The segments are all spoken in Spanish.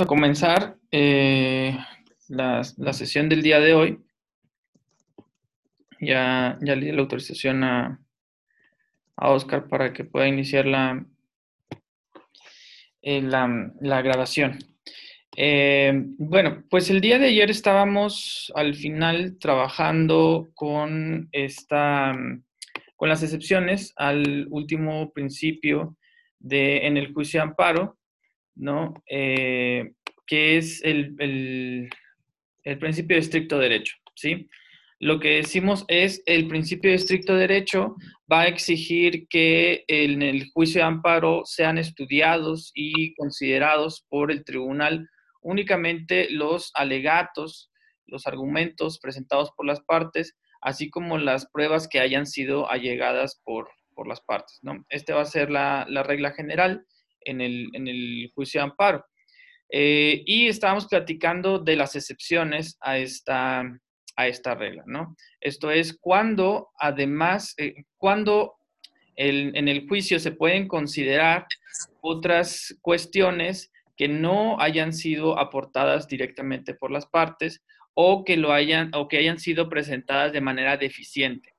a comenzar eh, la, sesión del día de hoy. Ya, ya le di la autorización a, a Oscar para que pueda iniciar la, eh, la, grabación. Eh, bueno, pues el día de ayer estábamos al final trabajando con esta, con las excepciones al último principio de, en el juicio de amparo, ¿no? Eh, que es el, principio de estricto derecho, ¿sí? Lo que decimos es el principio de estricto derecho va a exigir que en el juicio de amparo sean estudiados y considerados por el tribunal únicamente los alegatos, los argumentos presentados por las partes, así como las pruebas que hayan sido allegadas por, las partes. ¿no? Este va a ser la regla general en el, juicio de amparo. Eh, y estábamos platicando de las excepciones a esta, a esta regla, ¿no? Esto es cuando, además, eh, cuando en el juicio se pueden considerar otras cuestiones que no hayan sido aportadas directamente por las partes o que, lo hayan, o que hayan sido presentadas de manera deficiente.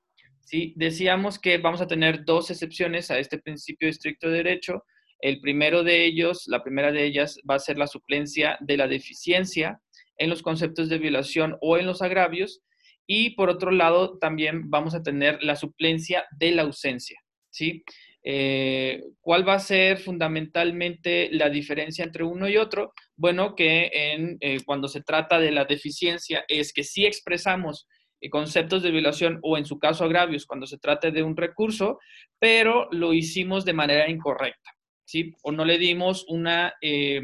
¿sí? Decíamos que vamos a tener dos excepciones a este principio de estricto derecho. El primero de ellos, la primera de ellas va a ser la suplencia de la deficiencia en los conceptos de violación o en los agravios. Y por otro lado, también vamos a tener la suplencia de la ausencia. ¿sí? Eh, ¿Cuál va a ser fundamentalmente la diferencia entre uno y otro? Bueno, que en, eh, cuando se trata de la deficiencia es que si expresamos eh, conceptos de violación o en su caso agravios cuando se trata de un recurso, pero lo hicimos de manera incorrecta. O no le dimos una, eh,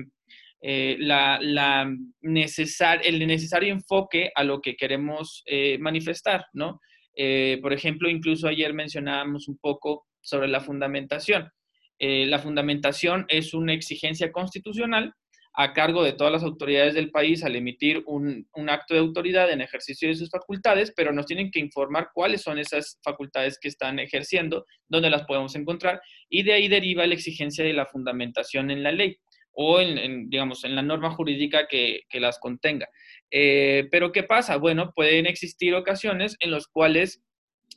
eh, la, el necesario enfoque a lo que queremos eh, manifestar, ¿no? por ejemplo, incluso ayer mencionábamos un poco sobre la fundamentación. la fundamentación es una exigencia constitucional a cargo de todas las autoridades del país al emitir un, acto de autoridad en ejercicio de sus facultades, pero nos tienen que informar cuáles son esas facultades que están ejerciendo, dónde las podemos encontrar, y de ahí deriva la exigencia de la fundamentación en la ley o en, digamos, en la norma jurídica que, las contenga. Eh, pero ¿qué pasa? Bueno, pueden existir ocasiones en las cuales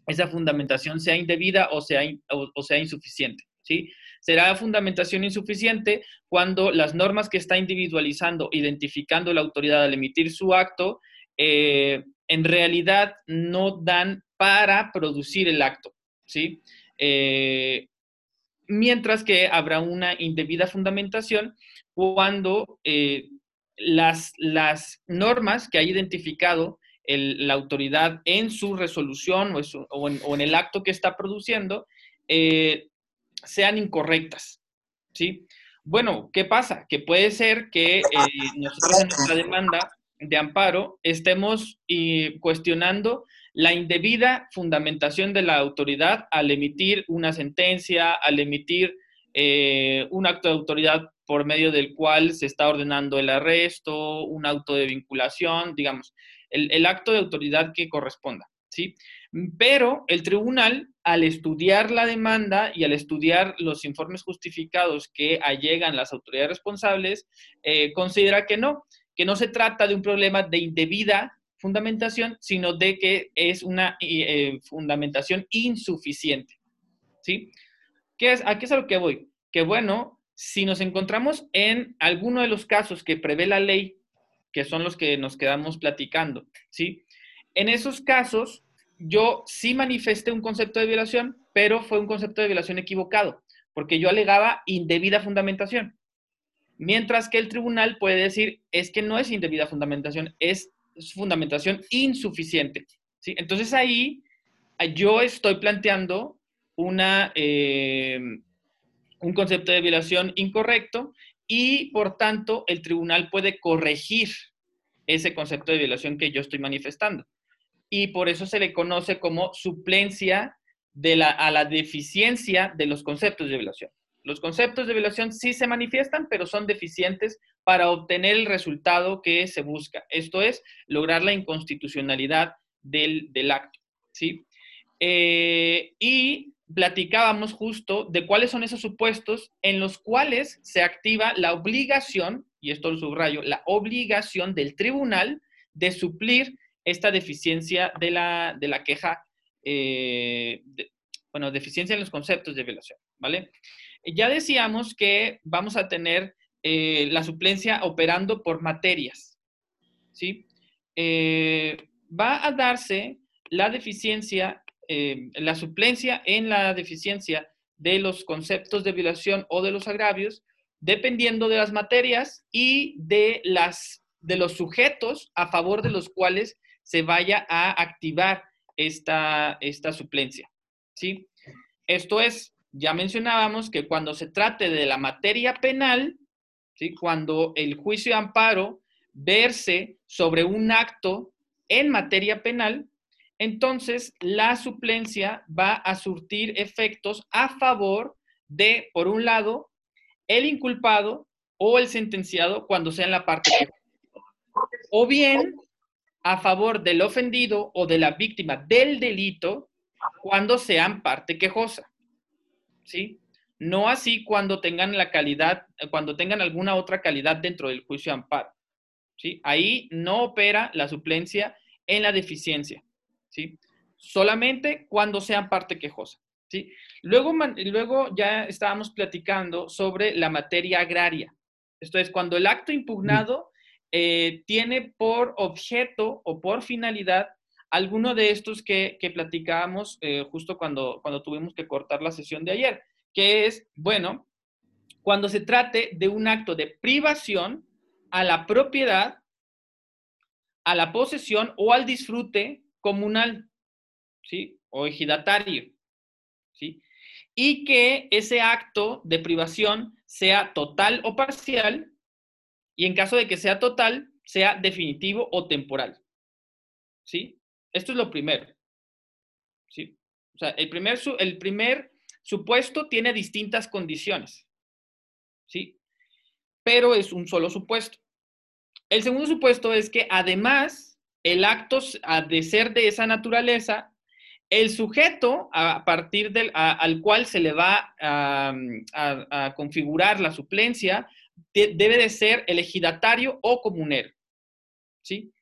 esa fundamentación sea indebida o sea, o sea insuficiente, ¿sí? Será fundamentación insuficiente cuando las normas que está individualizando, identificando la autoridad al emitir su acto, eh, en realidad no dan para producir el acto, ¿sí? Eh, mientras que habrá una indebida fundamentación cuando eh, las, las, normas que ha identificado la autoridad en su resolución o, en, el acto que está produciendo sean incorrectas, ¿sí? Bueno, ¿qué pasa? Que puede ser que eh, nosotros en nuestra demanda de amparo estemos cuestionando la indebida fundamentación de la autoridad al emitir una sentencia, al emitir eh, un acto de autoridad por medio del cual se está ordenando el arresto, un auto de vinculación, digamos, el, el acto de autoridad que corresponda, ¿sí? Pero el tribunal, al estudiar la demanda y al estudiar los informes justificados que allegan las autoridades responsables, eh, considera que no, que no se trata de un problema de indebida fundamentación, sino de que es una eh, fundamentación insuficiente. ¿Sí? ¿Qué es, ¿A qué es a lo que voy? Que bueno, si nos encontramos en alguno de los casos que prevé la ley, que son los que nos quedamos platicando, ¿sí? En esos casos, yo sí manifesté un concepto de violación, pero fue un concepto de violación equivocado, porque yo alegaba indebida fundamentación. Mientras que el tribunal puede decir, es que no es indebida fundamentación, es fundamentación insuficiente. ¿sí? Entonces ahí yo estoy planteando una, eh, un concepto de violación incorrecto y por tanto el tribunal puede corregir ese concepto de violación que yo estoy manifestando y por eso se le conoce como suplencia de la, a la deficiencia de los conceptos de violación. Los conceptos de violación sí se manifiestan, pero son deficientes para obtener el resultado que se busca. Esto es, lograr la inconstitucionalidad del, acto. ¿sí? Eh, y platicábamos justo de cuáles son esos supuestos en los cuales se activa la obligación y esto lo subrayo, la obligación del tribunal de suplir esta deficiencia de la, de la queja, eh, bueno, deficiencia en los conceptos de violación, ¿vale? Ya decíamos que vamos a tener eh, la suplencia operando por materias, ¿sí? Eh, va a darse la deficiencia, la suplencia en la deficiencia de los conceptos de violación o de los agravios, dependiendo de las materias y de, las, de los sujetos a favor de los cuales se vaya a activar esta, esta suplencia. ¿sí? Esto es, ya mencionábamos que cuando se trate de la materia penal, ¿sí? cuando el juicio de amparo verse sobre un acto en materia penal, entonces la suplencia va a surtir efectos a favor de, por un lado, el inculpado o el sentenciado cuando sea en la parte. O bien a favor del ofendido o de la víctima del delito cuando sean parte quejosa. ¿Sí? No así cuando tengan la calidad, cuando tengan alguna otra calidad dentro del juicio de amparo. ¿Sí? Ahí no opera la suplencia en la deficiencia. ¿sí? Solamente cuando sean parte quejosa, ¿sí? Luego, luego ya estábamos platicando sobre la materia agraria. Esto es, cuando el acto impugnado eh, tiene por objeto o por finalidad alguno de estos que, que platicábamos eh, justo cuando, cuando tuvimos que cortar la sesión de ayer, que es, bueno, cuando se trate de un acto de privación a la propiedad, a la posesión o al disfrute comunal, ¿sí? O ejidatario, ¿sí? Y que ese acto de privación sea total o parcial, y en caso de que sea total, sea definitivo o temporal, ¿sí? Esto es lo primero, ¿sí? O sea, el primer, el primer supuesto tiene distintas condiciones, ¿sí? Pero es un solo supuesto. El segundo supuesto es que además el acto de ser de esa naturaleza, el sujeto a partir del al cual se le va a, configurar la suplencia debe de ser el ejidatario o comunero. ¿sí?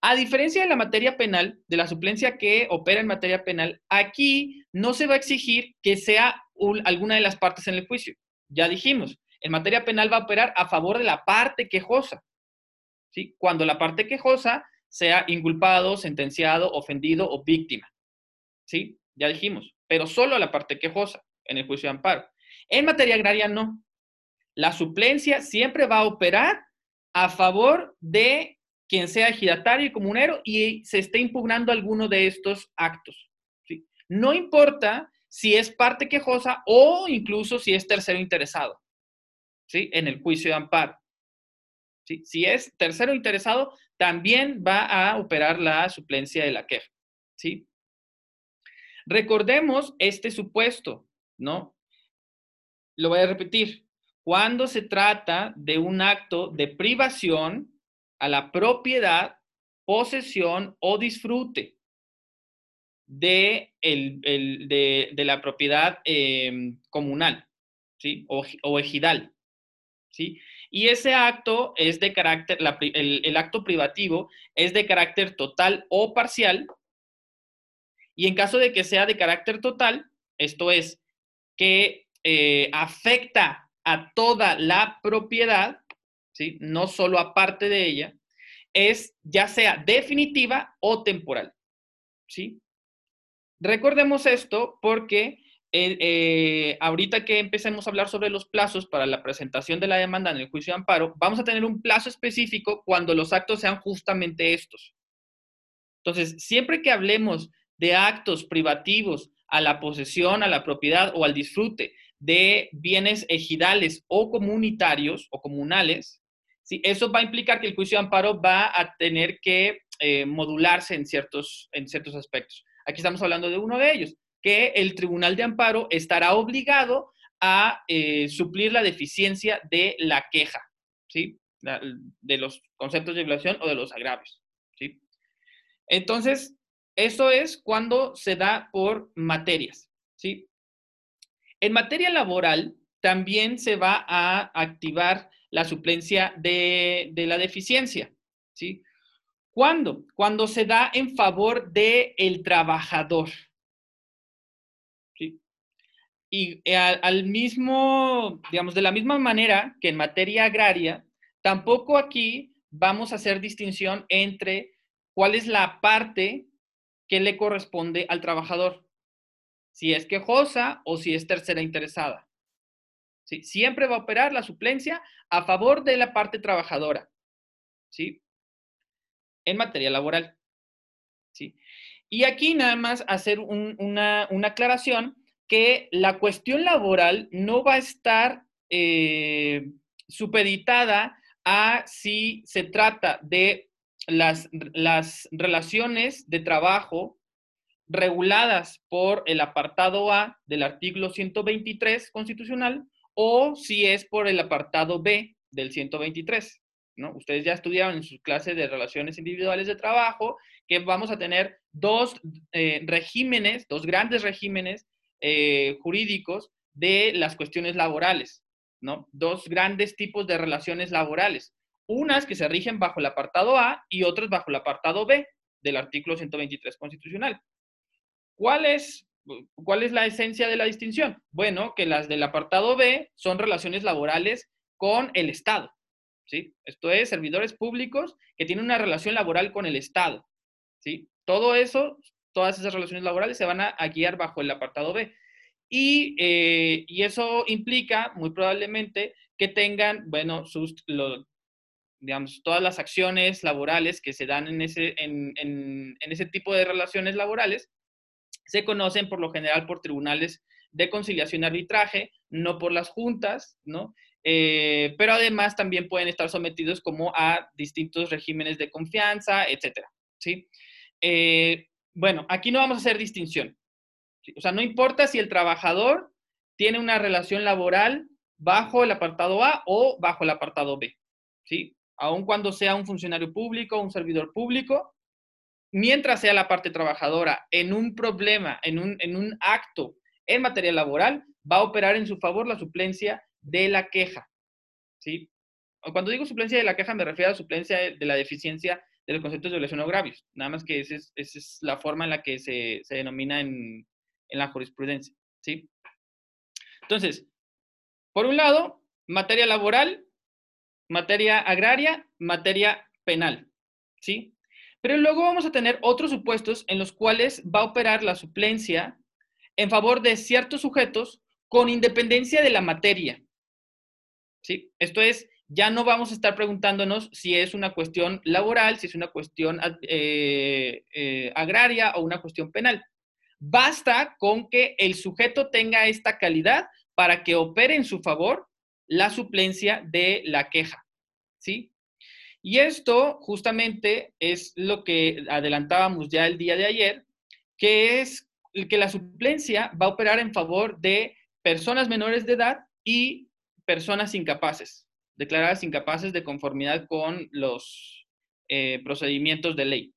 A diferencia de la materia penal, de la suplencia que opera en materia penal, aquí no se va a exigir que sea alguna de las partes en el juicio. Ya dijimos, en materia penal va a operar a favor de la parte quejosa. ¿sí? Cuando la parte quejosa sea inculpado, sentenciado, ofendido o víctima. ¿Sí? Ya dijimos, pero solo la parte quejosa en el juicio de amparo. En materia agraria no. La suplencia siempre va a operar a favor de quien sea ejidatario y comunero y se esté impugnando alguno de estos actos. ¿sí? No importa si es parte quejosa o incluso si es tercero interesado ¿sí? en el juicio de amparo. ¿sí? Si es tercero interesado, también va a operar la suplencia de la queja, ¿sí? Recordemos este supuesto, ¿no? Lo voy a repetir. Cuando se trata de un acto de privación a la propiedad, posesión o disfrute de, de, la propiedad em, comunal, ¿sí? O, o ejidal, ¿sí? Y ese acto es de carácter, el, acto privativo es de carácter total o parcial. Y en caso de que sea de carácter total, esto es, que eh, afecta a toda la propiedad, ¿sí? no solo a parte de ella, es ya sea definitiva o temporal. ¿sí? Recordemos esto porque eh, ahorita que empecemos a hablar sobre los plazos para la presentación de la demanda en el juicio de amparo, vamos a tener un plazo específico cuando los actos sean justamente estos. Entonces, siempre que hablemos de actos privativos a la posesión, a la propiedad o al disfrute de bienes ejidales o comunitarios o comunales, ¿sí? eso va a implicar que el juicio de amparo va a tener que eh, modularse en ciertos, en ciertos aspectos. Aquí estamos hablando de uno de ellos que el Tribunal de Amparo estará obligado a eh, suplir la deficiencia de la queja, ¿sí? de los conceptos de violación o de los agravios, ¿sí? Entonces, eso es cuando se da por materias, ¿sí? En materia laboral, también se va a activar la suplencia de, la deficiencia. ¿sí? ¿Cuándo? Cuando se da en favor del el trabajador. Y eh, al mismo, digamos, de la misma manera que en materia agraria, tampoco aquí vamos a hacer distinción entre cuál es la parte que le corresponde al trabajador, si es quejosa o si es tercera interesada. ¿Sí? Siempre va a operar la suplencia a favor de la parte trabajadora, ¿sí? En materia laboral, ¿sí? Y aquí nada más hacer una, aclaración que la cuestión laboral no va a estar eh, supeditada a si se trata de las, las relaciones de trabajo reguladas por el apartado A del artículo 123 constitucional o si es por el apartado B del 123. ¿no? Ustedes ya estudiaron en sus clases de relaciones individuales de trabajo que vamos a tener dos eh, regímenes, dos grandes regímenes eh, jurídicos de las cuestiones laborales. ¿no? Dos grandes tipos de relaciones laborales. Unas que se rigen bajo el apartado A y otras bajo el apartado B del artículo 123 constitucional. ¿Cuál es, ¿Cuál es la esencia de la distinción? Bueno, que las del apartado B son relaciones laborales con el Estado. ¿sí? Esto es, servidores públicos que tienen una relación laboral con el Estado. ¿sí? Todo eso, todas esas relaciones laborales se van a guiar bajo el apartado B. Eh, y, eso implica, muy probablemente, que tengan, bueno, sus, digamos, todas las acciones laborales que se dan en ese, en, ese tipo de relaciones laborales, se conocen por lo general por tribunales de conciliación y arbitraje, no por las juntas, ¿no? Eh, pero además también pueden estar sometidos como a distintos regímenes de confianza, etcétera, ¿sí? Eh, bueno, aquí no vamos a hacer distinción. O sea, no importa si el trabajador tiene una relación laboral bajo el apartado A o bajo el apartado B, ¿sí? Aun cuando sea un funcionario público, un servidor público, mientras sea la parte trabajadora en un problema, en un, en un acto en materia laboral, va a operar en su favor la suplencia de la queja, ¿sí? Cuando digo suplencia de la queja me refiero a suplencia de la deficiencia de los conceptos de violación o agravios. Nada más que esa es, la forma en la que se, se denomina en, en la jurisprudencia, ¿sí? Entonces, por un lado, materia laboral, materia agraria, materia penal, ¿sí? Pero luego vamos a tener otros supuestos en los cuales va a operar la suplencia en favor de ciertos sujetos con independencia de la materia, ¿sí? Esto es, ya no vamos a estar preguntándonos si es una cuestión laboral, si es una cuestión eh, eh, agraria o una cuestión penal. Basta con que el sujeto tenga esta calidad para que opere en su favor la suplencia de la queja. ¿Sí? Y esto justamente es lo que adelantábamos ya el día de ayer, que es que la suplencia va a operar en favor de personas menores de edad y personas incapaces, declaradas incapaces de conformidad con los eh, procedimientos de ley.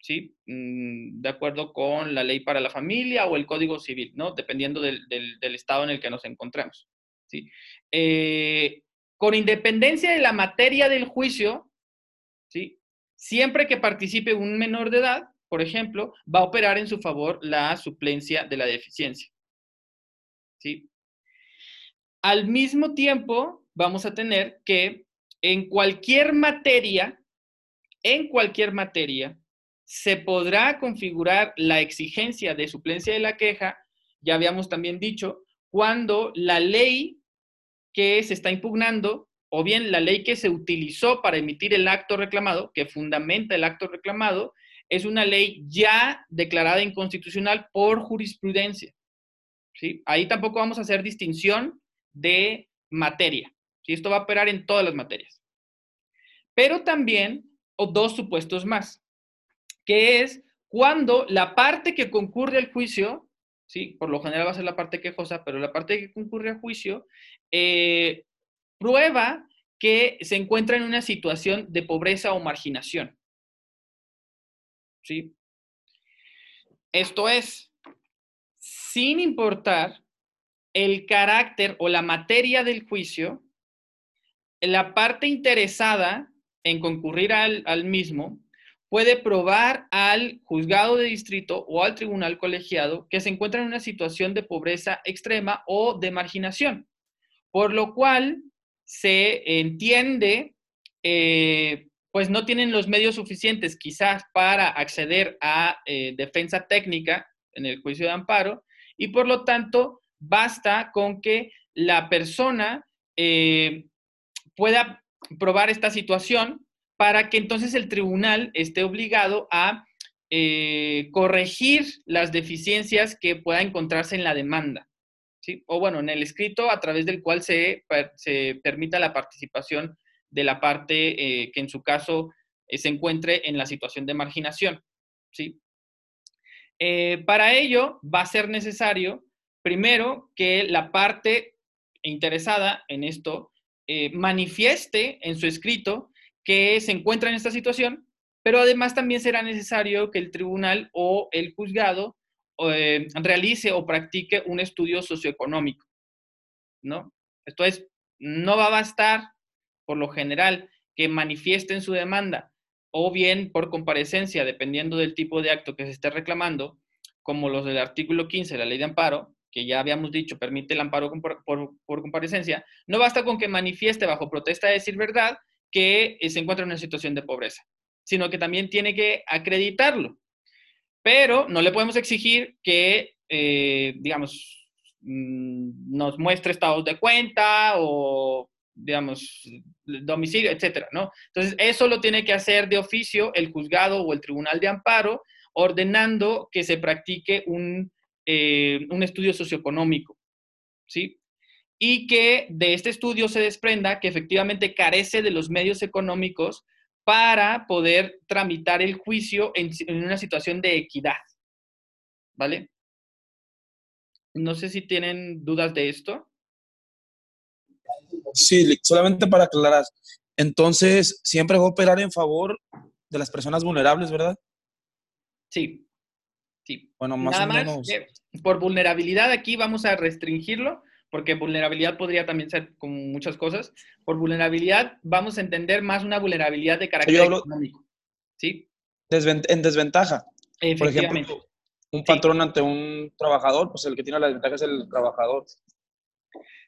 ¿sí? Mm, de acuerdo con la ley para la familia o el Código Civil, ¿no? Dependiendo del, estado en el que nos encontremos, ¿sí? Eh, con independencia de la materia del juicio, ¿sí? Siempre que participe un menor de edad, por ejemplo, va a operar en su favor la suplencia de la deficiencia, ¿sí? Al mismo tiempo, vamos a tener que en cualquier materia, en cualquier materia, se podrá configurar la exigencia de suplencia de la queja, ya habíamos también dicho, cuando la ley que se está impugnando o bien la ley que se utilizó para emitir el acto reclamado, que fundamenta el acto reclamado, es una ley ya declarada inconstitucional por jurisprudencia. ¿sí? Ahí tampoco vamos a hacer distinción de materia. ¿sí? Esto va a operar en todas las materias. Pero también, o dos supuestos más que es cuando la parte que concurre al juicio, ¿sí? por lo general va a ser la parte quejosa, pero la parte que concurre al juicio, eh, prueba que se encuentra en una situación de pobreza o marginación. ¿Sí? Esto es, sin importar el carácter o la materia del juicio, la parte interesada en concurrir al, al mismo puede probar al juzgado de distrito o al tribunal colegiado que se encuentra en una situación de pobreza extrema o de marginación, por lo cual se entiende, eh, pues no tienen los medios suficientes quizás para acceder a eh, defensa técnica en el juicio de amparo y por lo tanto basta con que la persona eh, pueda probar esta situación para que entonces el tribunal esté obligado a corregir las deficiencias que pueda encontrarse en la demanda o bueno, en el escrito a través del cual se, se permita la participación de la parte eh, que en su caso eh, se encuentre en la situación de marginación. ¿sí? Eh, para ello va a ser necesario, primero, que la parte interesada en esto manifieste en su escrito que se encuentra en esta situación, pero además también será necesario que el tribunal o el juzgado eh, realice o practique un estudio socioeconómico, ¿no? Esto es, no va a bastar, por lo general, que manifiesten su demanda o bien por comparecencia, dependiendo del tipo de acto que se esté reclamando, como los del artículo 15 de la ley de amparo, que ya habíamos dicho permite el amparo por, por, comparecencia, no basta con que manifieste bajo protesta de decir verdad que se encuentra en una situación de pobreza, sino que también tiene que acreditarlo pero no le podemos exigir que, eh, digamos, mm, nos muestre estados de cuenta o, digamos, domicilio, etcétera, ¿no? Entonces, eso lo tiene que hacer de oficio el juzgado o el tribunal de amparo, ordenando que se practique un, eh, un estudio socioeconómico, ¿sí? Y que de este estudio se desprenda que efectivamente carece de los medios económicos para poder tramitar el juicio en, una situación de equidad. ¿Vale? No sé si tienen dudas de esto. Sí, solamente para aclarar. Entonces, siempre va a operar en favor de las personas vulnerables, ¿verdad? Sí. Sí. Bueno, más o menos. por vulnerabilidad aquí vamos a restringirlo porque vulnerabilidad podría también ser como muchas cosas. Por vulnerabilidad vamos a entender más una vulnerabilidad de carácter económico. ¿Sí? en desventaja. Por ejemplo, un patrón ante un trabajador, pues el que tiene la desventaja es el trabajador.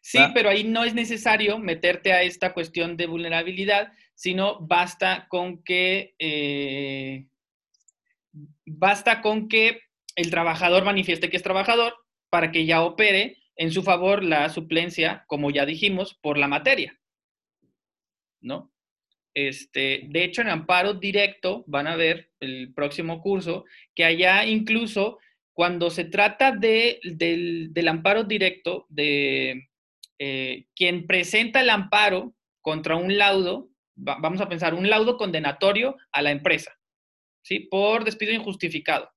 Sí, pero ahí no es necesario meterte a esta cuestión de vulnerabilidad, sino basta con que eh, basta con que el trabajador manifieste que es trabajador para que ya opere en su favor la suplencia, como ya dijimos, por la materia. ¿No? Este, de hecho, en amparo directo, van a ver el próximo curso, que allá incluso cuando se trata de, del, amparo directo, de eh, quien presenta el amparo contra un laudo, vamos a pensar, un laudo condenatorio a la empresa, ¿sí? Por despido injustificado.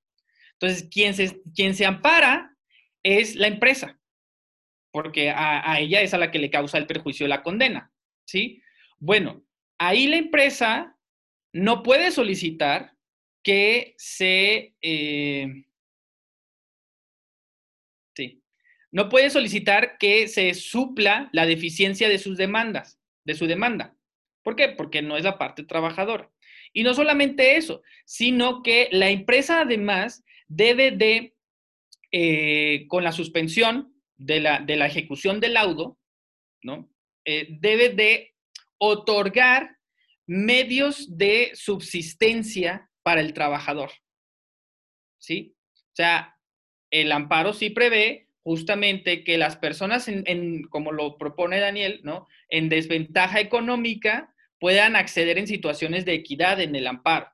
Entonces, quien se, quien se ampara es la empresa porque a, ella es a la que le causa el perjuicio la condena, ¿sí? Bueno, ahí la empresa no puede solicitar que se... Eh, sí, no puede solicitar que se supla la deficiencia de sus demandas, de su demanda. ¿Por qué? Porque no es la parte trabajadora. Y no solamente eso, sino que la empresa además debe de, eh, con la suspensión de la, ejecución del laudo, ¿no? Eh, debe de otorgar medios de subsistencia para el trabajador. ¿Sí? O sea, el amparo sí prevé justamente que las personas, en, como lo propone Daniel, ¿no? En desventaja económica puedan acceder en situaciones de equidad en el amparo.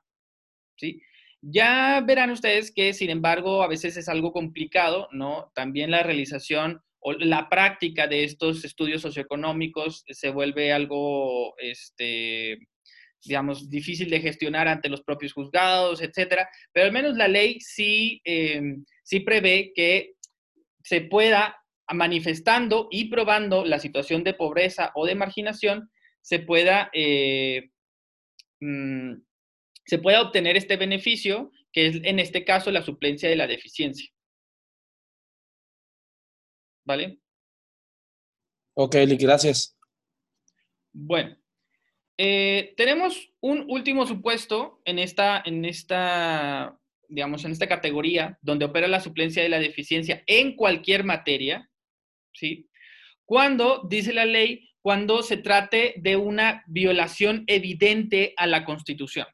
¿Sí? Ya verán ustedes que, sin embargo, a veces es algo complicado, ¿no? También la realización o la práctica de estos estudios socioeconómicos se vuelve algo, este, digamos, difícil de gestionar ante los propios juzgados, etcétera. Pero al menos la ley sí, em, sí prevé que se pueda, manifestando y probando la situación de pobreza o de marginación, se pueda eh, mm, se pueda obtener este beneficio, que es en este caso la suplencia de la deficiencia. ¿Vale? Ok, gracias. Bueno, eh, tenemos un último supuesto en esta, en esta, digamos, en esta categoría donde opera la suplencia de la deficiencia en cualquier materia, ¿sí? Cuando, dice la ley, cuando se trate de una violación evidente a la Constitución.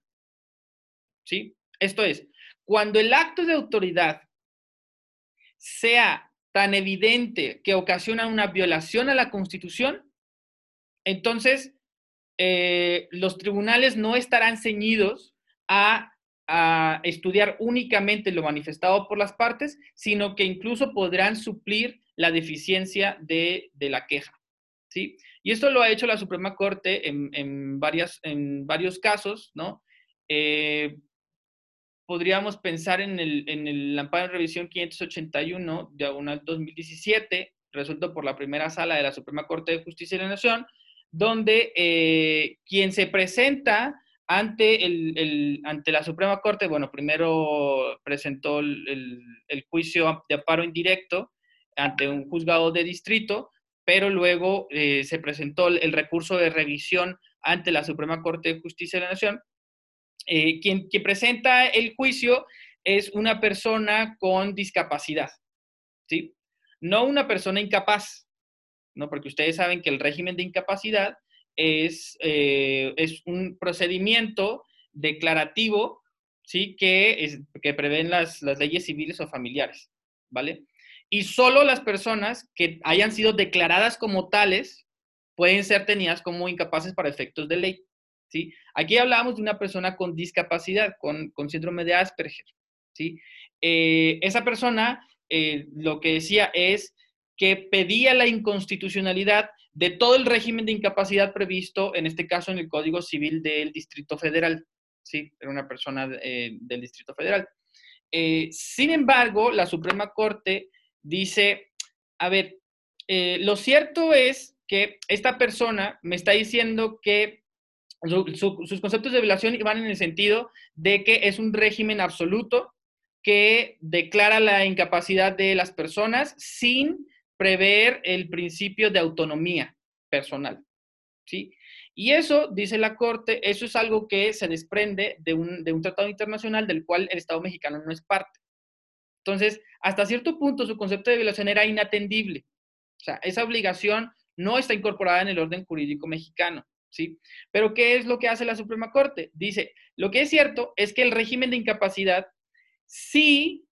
¿Sí? Esto es, cuando el acto de autoridad sea tan evidente que ocasiona una violación a la Constitución, entonces eh, los tribunales no estarán ceñidos a, estudiar únicamente lo manifestado por las partes, sino que incluso podrán suplir la deficiencia de, la queja. ¿sí? Y esto lo ha hecho la Suprema Corte en, varios casos, ¿no? Eh, podríamos pensar en el, en el amparo de revisión 581, diagonal 2017, resuelto por la primera sala de la Suprema Corte de Justicia de la Nación, donde eh, quien se presenta ante, el, ante la Suprema Corte, bueno, primero presentó el, juicio de amparo indirecto ante un juzgado de distrito, pero luego eh, se presentó el recurso de revisión ante la Suprema Corte de Justicia de la Nación. Eh, quien, presenta el juicio es una persona con discapacidad, ¿sí? No una persona incapaz, ¿no? Porque ustedes saben que el régimen de incapacidad es, eh, es un procedimiento declarativo, ¿sí? Que, es, que prevén las, las leyes civiles o familiares, ¿vale? Y solo las personas que hayan sido declaradas como tales pueden ser tenidas como incapaces para efectos de ley, ¿sí? Aquí hablamos de una persona con discapacidad, con, con síndrome de Asperger, ¿sí? Eh, esa persona eh, lo que decía es que pedía la inconstitucionalidad de todo el régimen de incapacidad previsto, en este caso en el Código Civil del Distrito Federal. Sí, era una persona eh, del Distrito Federal. Sin embargo, la Suprema Corte dice, a ver, lo cierto es que esta persona me está diciendo que sus conceptos de violación van en el sentido de que es un régimen absoluto que declara la incapacidad de las personas sin prever el principio de autonomía personal. ¿sí? Y eso, dice la Corte, eso es algo que se desprende de un, de un tratado internacional del cual el Estado mexicano no es parte. Entonces, hasta cierto punto su concepto de violación era inatendible. O sea, esa obligación no está incorporada en el orden jurídico mexicano. ¿Sí? Pero ¿qué es lo que hace la Suprema Corte? Dice, lo que es cierto es que el régimen de incapacidad sí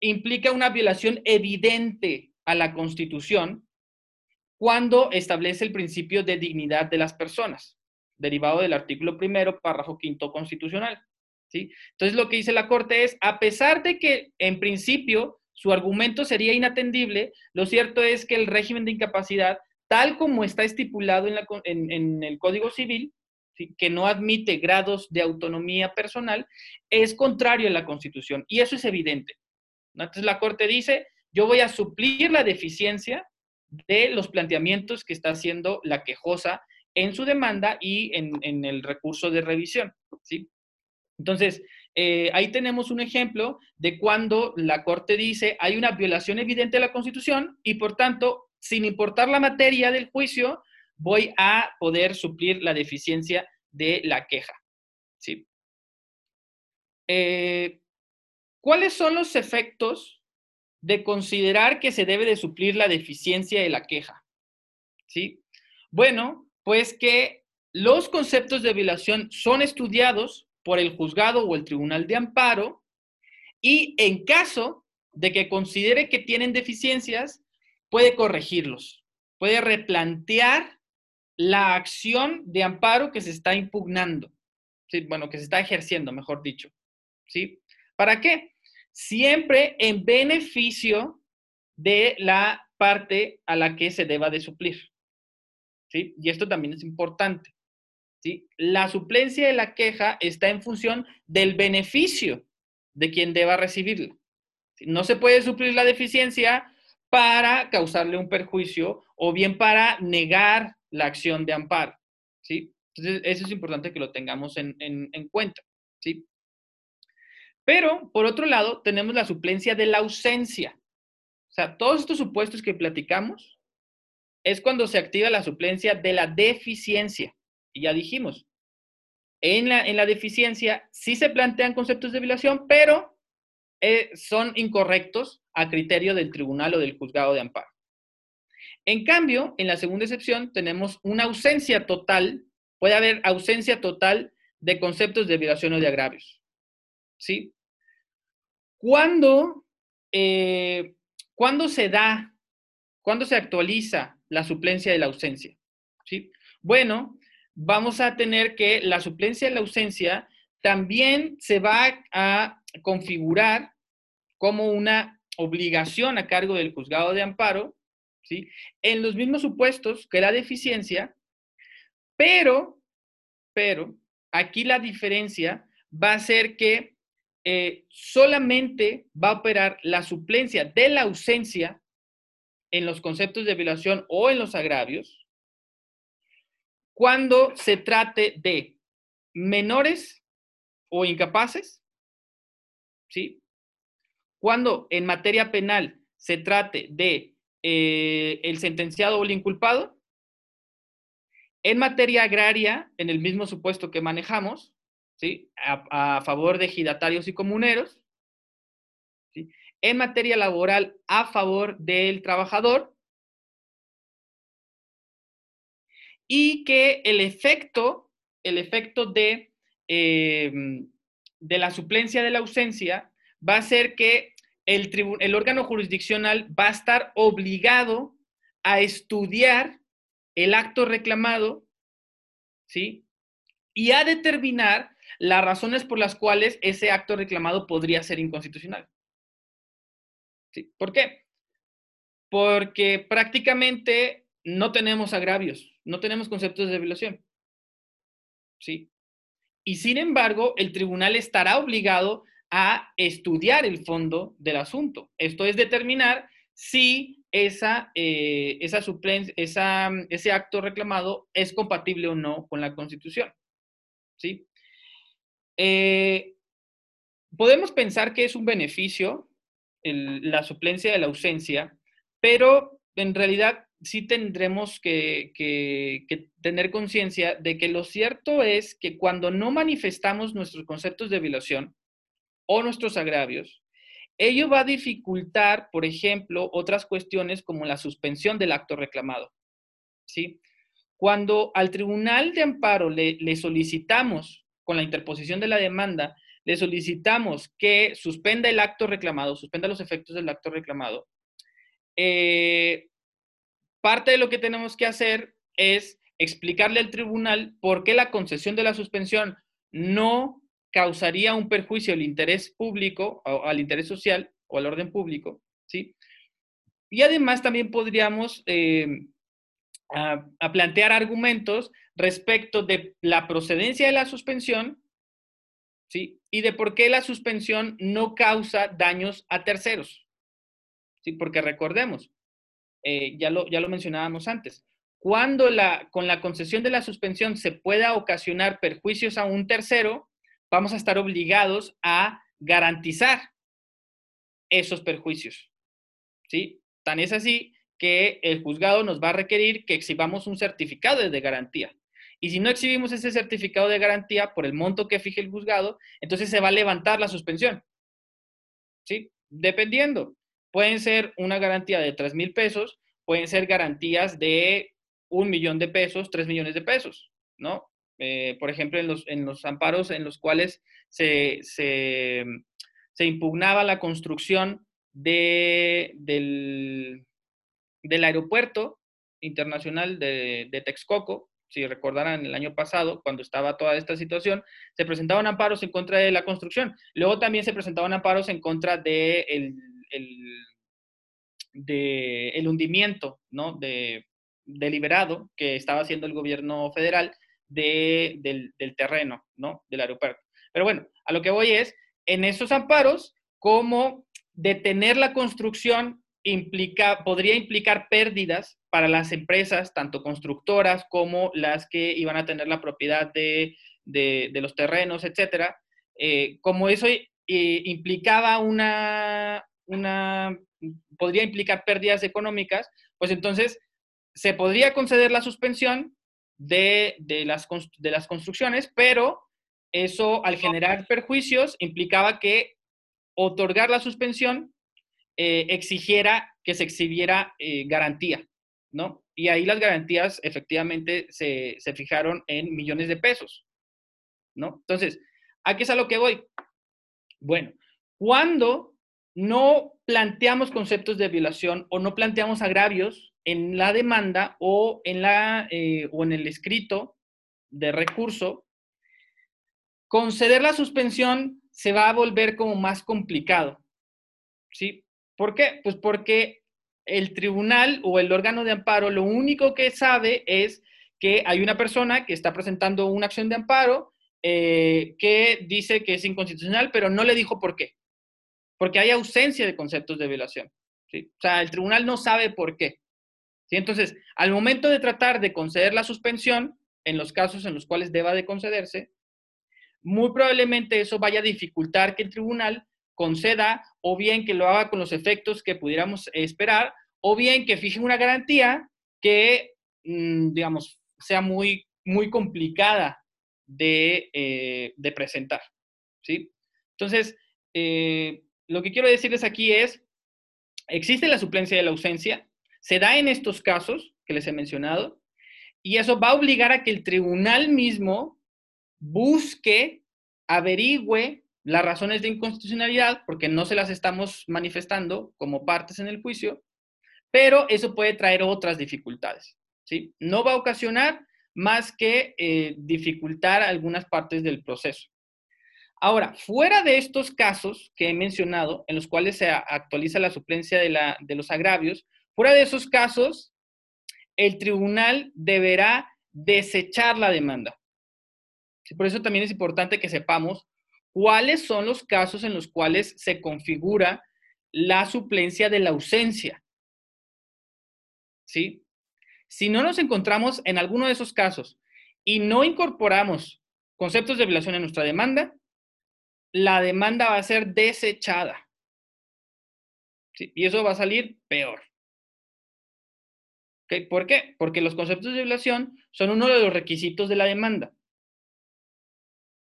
implica una violación evidente a la Constitución cuando establece el principio de dignidad de las personas, derivado del artículo primero, párrafo quinto constitucional. ¿sí? Entonces, lo que dice la Corte es, a pesar de que en principio su argumento sería inatendible, lo cierto es que el régimen de incapacidad, tal como está estipulado en, el Código Civil, que no admite grados de autonomía personal, es contrario a la Constitución. Y eso es evidente. Entonces, la Corte dice, yo voy a suplir la deficiencia de los planteamientos que está haciendo la quejosa en su demanda y en, el recurso de revisión. ¿sí? Entonces, eh, ahí tenemos un ejemplo de cuando la Corte dice hay una violación evidente de la Constitución y por tanto, sin importar la materia del juicio, voy a poder suplir la deficiencia de la queja. ¿sí? Eh, ¿Cuáles son los efectos de considerar que se debe de suplir la deficiencia de la queja. ¿Sí? Bueno, pues que los conceptos de violación son estudiados por el juzgado o el tribunal de amparo y en caso de que considere que tienen deficiencias, puede corregirlos, puede replantear la acción de amparo que se está impugnando, ¿sí? bueno, que se está ejerciendo, mejor dicho. ¿sí? ¿Para qué? siempre en beneficio de la parte a la que se deba de suplir. ¿Sí? Y esto también es importante. ¿Sí? La suplencia de la queja está en función del beneficio de quien deba recibirla. No se puede suplir la deficiencia para causarle un perjuicio o bien para negar la acción de amparo. ¿sí? Entonces, eso es importante que lo tengamos en, en cuenta. ¿sí? Pero, por otro lado, tenemos la suplencia de la ausencia. O sea, todos estos supuestos que platicamos es cuando se activa la suplencia de la deficiencia. Y ya dijimos, en la, en la deficiencia sí se plantean conceptos de violación, pero eh, son incorrectos a criterio del tribunal o del juzgado de amparo. En cambio, en la segunda excepción tenemos una ausencia total, puede haber ausencia total de conceptos de violación o de agravios. ¿Sí? ¿Cuándo, eh, ¿cuándo se da, cuándo se actualiza la suplencia de la ausencia? ¿Sí? Bueno, vamos a tener que la suplencia de la ausencia también se va a configurar como una obligación a cargo del juzgado de amparo, ¿sí? En los mismos supuestos que la deficiencia, pero, pero, aquí la diferencia va a ser que eh, solamente va a operar la suplencia de la ausencia en los conceptos de violación o en los agravios cuando se trate de menores o incapaces, ¿sí? Cuando en materia penal se trate de eh, el sentenciado o el inculpado, en materia agraria, en el mismo supuesto que manejamos, ¿sí? a, favor de ejidatarios y comuneros, ¿sí? en materia laboral a favor del trabajador, y que el efecto, el efecto de, eh, de la suplencia de la ausencia va a ser que el, el órgano jurisdiccional va a estar obligado a estudiar el acto reclamado, ¿sí? Y a determinar las razones por las cuales ese acto reclamado podría ser inconstitucional. ¿Sí? ¿Por qué? Porque prácticamente no tenemos agravios, no tenemos conceptos de violación. ¿Sí? Y sin embargo, el tribunal estará obligado a estudiar el fondo del asunto. Esto es determinar si esa, eh, esa, esa ese acto reclamado es compatible o no con la Constitución. ¿Sí? Eh, podemos pensar que es un beneficio la suplencia de la ausencia, pero en realidad sí tendremos que, tener conciencia de que lo cierto es que cuando no manifestamos nuestros conceptos de violación o nuestros agravios, ello va a dificultar, por ejemplo, otras cuestiones como la suspensión del acto reclamado. ¿sí? Cuando al tribunal de amparo le, solicitamos, con la interposición de la demanda, le solicitamos que suspenda el acto reclamado, suspenda los efectos del acto reclamado, eh, parte de lo que tenemos que hacer es explicarle al tribunal por qué la concesión de la suspensión no causaría un perjuicio al interés público, al interés social o al orden público, ¿sí? Y además también podríamos eh, a plantear argumentos respecto de la procedencia de la suspensión, ¿sí? Y de por qué la suspensión no causa daños a terceros, ¿sí? Porque recordemos, eh, ya, lo, ya lo mencionábamos antes, cuando la, con la concesión de la suspensión se pueda ocasionar perjuicios a un tercero, vamos a estar obligados a garantizar esos perjuicios. ¿Sí? Tan es así que el juzgado nos va a requerir que exhibamos un certificado de garantía. Y si no exhibimos ese certificado de garantía por el monto que fije el juzgado, entonces se va a levantar la suspensión. ¿Sí? Dependiendo. Pueden ser una garantía de 3 mil pesos, pueden ser garantías de un millón de pesos, 3 millones de pesos, ¿no? Eh, por ejemplo, en los, en los amparos en los cuales se, se, impugnaba la construcción de, del, del, aeropuerto internacional de, de Texcoco, si recordarán el año pasado, cuando estaba toda esta situación, se presentaban amparos en contra de la construcción. Luego también se presentaban amparos en contra de el, de el hundimiento ¿no? de, deliberado que estaba haciendo el gobierno federal de, del, terreno ¿no? del aeropuerto. Pero bueno, a lo que voy es, en esos amparos, cómo detener la construcción implica, podría implicar pérdidas para las empresas, tanto constructoras como las que iban a tener la propiedad de, de, de los terrenos, etcétera. Eh, como eso eh, implicaba una, una, podría implicar pérdidas económicas, pues entonces se podría conceder la suspensión de, las, de las construcciones, pero eso al generar perjuicios implicaba que otorgar la suspensión eh, exigiera que se exhibiera eh, garantía, ¿no? Y ahí las garantías efectivamente se, se, fijaron en millones de pesos, ¿no? Entonces, ¿a qué es a lo que voy? Bueno, cuando no planteamos conceptos de violación o no planteamos agravios en la demanda o en, la, eh, o en el escrito de recurso, conceder la suspensión se va a volver como más complicado. ¿Sí? ¿Por qué? Pues porque el tribunal o el órgano de amparo lo único que sabe es que hay una persona que está presentando una acción de amparo eh, que dice que es inconstitucional, pero no le dijo por qué. Porque hay ausencia de conceptos de violación. ¿sí? O sea, el tribunal no sabe por qué. ¿Sí? Entonces, al momento de tratar de conceder la suspensión, en los casos en los cuales deba de concederse, muy probablemente eso vaya a dificultar que el tribunal conceda o bien que lo haga con los efectos que pudiéramos esperar, o bien que fije una garantía que, mm, digamos, sea muy, muy complicada eh, de, presentar. ¿sí? Entonces, eh, lo que quiero decirles aquí es, existe la suplencia de la ausencia, se da en estos casos que les he mencionado, y eso va a obligar a que el tribunal mismo busque, averigüe las razones de inconstitucionalidad, porque no se las estamos manifestando como partes en el juicio, pero eso puede traer otras dificultades. ¿sí? No va a ocasionar más que eh, dificultar algunas partes del proceso. Ahora, fuera de estos casos que he mencionado, en los cuales se actualiza la suplencia de, la, de los agravios, fuera de esos casos, el tribunal deberá desechar la demanda. Por eso también es importante que sepamos cuáles son los casos en los cuales se configura la suplencia de la ausencia. ¿Sí? Si no nos encontramos en alguno de esos casos y no incorporamos conceptos de violación en nuestra demanda, la demanda va a ser desechada. Y eso va a salir peor. ¿Por qué? Porque los conceptos de violación son uno de los requisitos de la demanda.